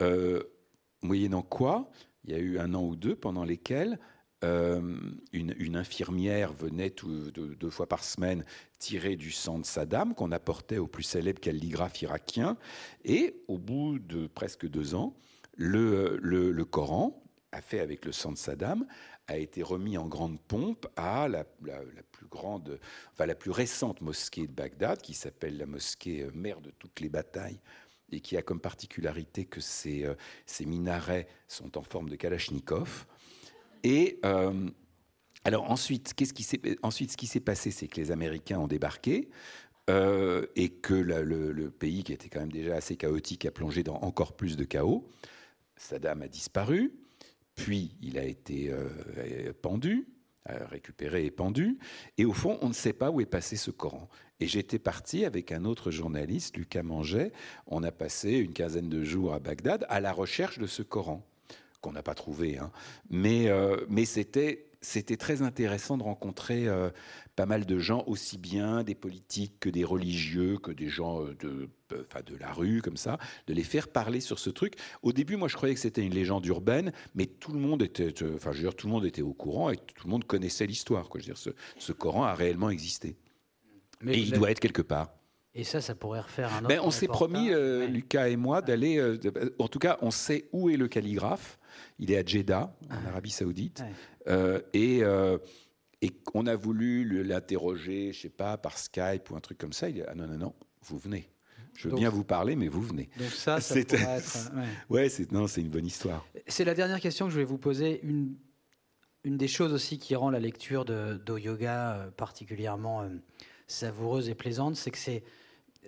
Euh, moyennant quoi, il y a eu un an ou deux pendant lesquels une, infirmière venait deux, fois par semaine tirer du sang de Saddam qu'on apportait au plus célèbre calligraphe irakien. Et au bout de presque deux ans, le, le Coran, a fait avec le sang de Saddam, a été remis en grande pompe à la, plus grande, enfin la plus récente mosquée de Bagdad, qui s'appelle la mosquée euh, mère de toutes les batailles, et qui a comme particularité que ses, euh, minarets sont en forme de Kalachnikov. Et euh, alors ensuite, qu'est-ce qui s'est, ensuite, ce qui s'est passé, c'est que les Américains ont débarqué. et que le, le, pays, qui était quand même déjà assez chaotique, a plongé dans encore plus de chaos. Saddam a disparu. Puis il a été euh, pendu, euh, récupéré et pendu. Et au fond, on ne sait pas où est passé ce Coran. Et j'étais parti avec un autre journaliste, Lucas Manget. On a passé une quinzaine de jours à Bagdad à la recherche de ce Coran qu'on n'a pas trouvé. Hein. Mais, euh, c'était très intéressant de rencontrer euh, pas mal de gens, aussi bien des politiques que des religieux, que des gens euh, de, de la rue, comme ça, de les faire parler sur ce truc. Au début, moi, je croyais que c'était une légende urbaine, mais tout le monde était, enfin, tout le monde était au courant et tout le monde connaissait l'histoire. Je ce, Coran a réellement existé. Mais et il doit être quelque part. Et ça, ça pourrait refaire un ben, autre. on s'est promis, Lucas et moi, d'aller. en tout cas, on sait où est le calligraphe. Il est à Jeddah, en Arabie Saoudite. Euh, et, euh, et on a voulu l'interroger, je sais pas, par Skype ou un truc comme ça. Il dit Ah non, non, non, vous venez. Je veux bien vous parler, mais vous venez. Donc ça, ça pourrait être. Ouais, c'est non, c'est une bonne histoire. C'est la dernière question que je vais vous poser. Une, une des choses aussi qui rend la lecture de, Yoga euh, particulièrement savoureuse et plaisante, c'est que c'est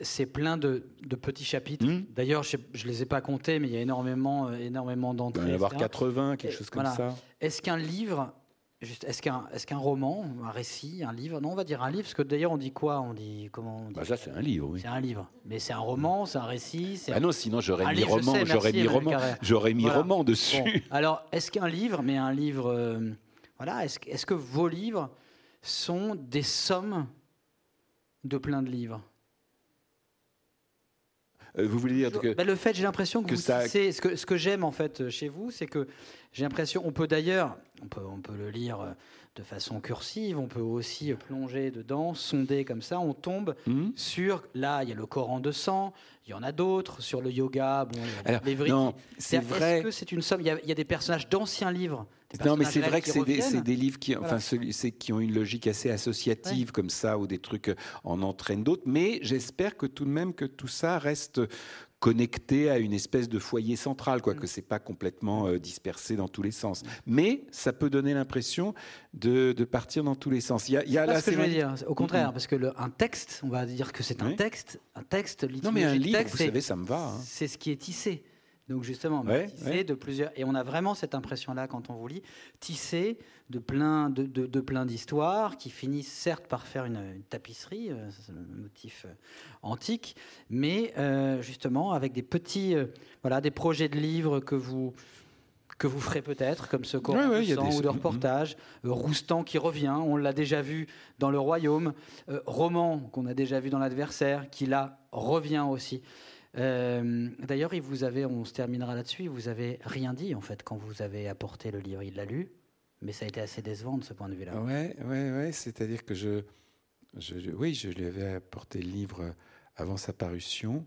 c'est plein de, petits chapitres. Hmm. D'ailleurs, je ne les ai pas comptés, mais il y a énormément, euh, énormément d'entrées. Il va y avoir 80, quelque chose comme ça. Est-ce qu'un livre, est-ce qu'un est qu'un roman, un récit, un livre? Non, on va dire un livre, parce que d'ailleurs, on dit quoi? On dit comment bah, Ça, c'est un livre, oui. C'est un livre. Mais c'est un roman, c'est un récit Ah non, sinon j'aurais mis, roman, j'aurais mis roman, j'aurais mis roman dessus. Alors, est-ce qu'un livre, mais un livre, euh, voilà, est-ce est que vos livres sont des sommes de plein de livres euh, vous voulez dire que bah, le fait, j'ai l'impression que, ça... ce que ce que j'aime en fait chez vous, c'est que j'ai l'impression, on peut d'ailleurs, on peut, on peut le lire euh, de façon cursive, on peut aussi plonger dedans, sonder comme ça, on tombe hmm. sur, là, il y a le Coran de sang, il y en a d'autres, sur le yoga, bon, Alors, non, c'est vrai. Est-ce que c'est une somme? Il y, y, a, des personnages d'anciens livres non, mais c'est vrai que c'est des, des, livres qui, enfin, qui ont une logique assez associative comme ça, ou des trucs en entraînent d'autres. Mais j'espère que tout de même que tout ça reste connecté à une espèce de foyer central, quoi, mm. que c'est pas complètement euh, dispersé dans tous les sens. Mais ça peut donner l'impression de, partir dans tous les sens. Il y a, il y a là, ce que je veux dire. Au contraire, parce que le, un texte, on va dire que c'est un texte, un texte. Non, mais un livre, vous savez, ça me va. Hein. C'est ce qui est tissé. Donc justement, tissé de plusieurs, et on a vraiment cette impression-là quand on vous lit, tissé de plein de, de, plein d'histoires qui finissent certes par faire une, tapisserie, euh, un motif euh, antique, mais euh, justement avec des petits, voilà, des projets de livres que vous que vous ferez peut-être, comme ce Coran ou de reportage, Roustan qui revient, on l'a déjà vu dans Le Royaume, Roman qu'on a déjà vu dans L'Adversaire, qui là revient aussi. Euh, d'ailleurs, il vous avait, on se terminera là-dessus, vous avez rien dit en fait quand vous avez apporté le livre. Il l'a lu, mais ça a été assez décevant de ce point de vue-là. Ouais, ouais, ouais. C'est-à-dire que je, je, oui, je lui avais apporté le livre avant sa parution.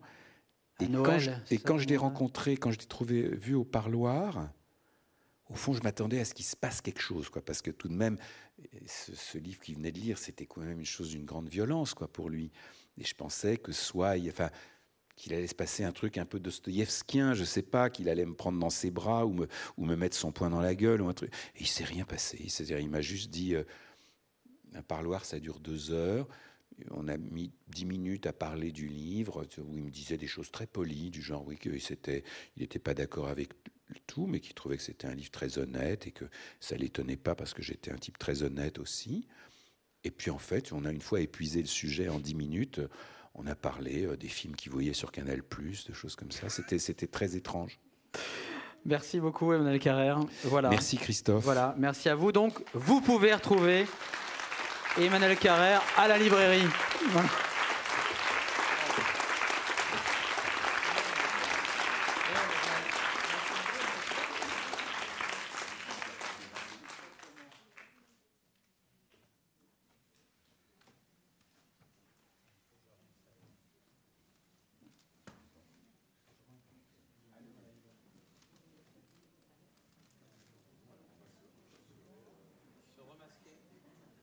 Et quand je, et quand je l'ai rencontré, quand je l'ai trouvé vu au parloir, au fond, je m'attendais à ce qu'il se passe quelque chose, quoi, parce que tout de même, ce, ce livre qu'il venait de lire, c'était quand même une chose d'une grande violence, quoi, pour lui. Et je pensais que soit, enfin, qu'il allait se passer un truc un peu dostoïevskien, je sais pas, qu'il allait me prendre dans ses bras ou me, ou me mettre son poing dans la gueule ou un truc. Et il s'est rien passé. C'est-à-dire, il m'a juste dit euh, un parloir, ça dure deux heures. On a mis dix minutes à parler du livre, où il me disait des choses très polies, du genre oui qu'il n'était il était pas d'accord avec tout, mais qu'il trouvait que c'était un livre très honnête et que ça l'étonnait pas parce que j'étais un type très honnête aussi. Et puis en fait, on a une fois épuisé le sujet en dix minutes on a parlé euh, des films qu'ils voyaient sur Canal+, de choses comme ça. C'était, c'était très étrange. Merci beaucoup, Emmanuel Carrère. Voilà. Merci, Christophe. Voilà, merci à vous. Donc, vous pouvez retrouver Emmanuel Carrère à la librairie. Voilà.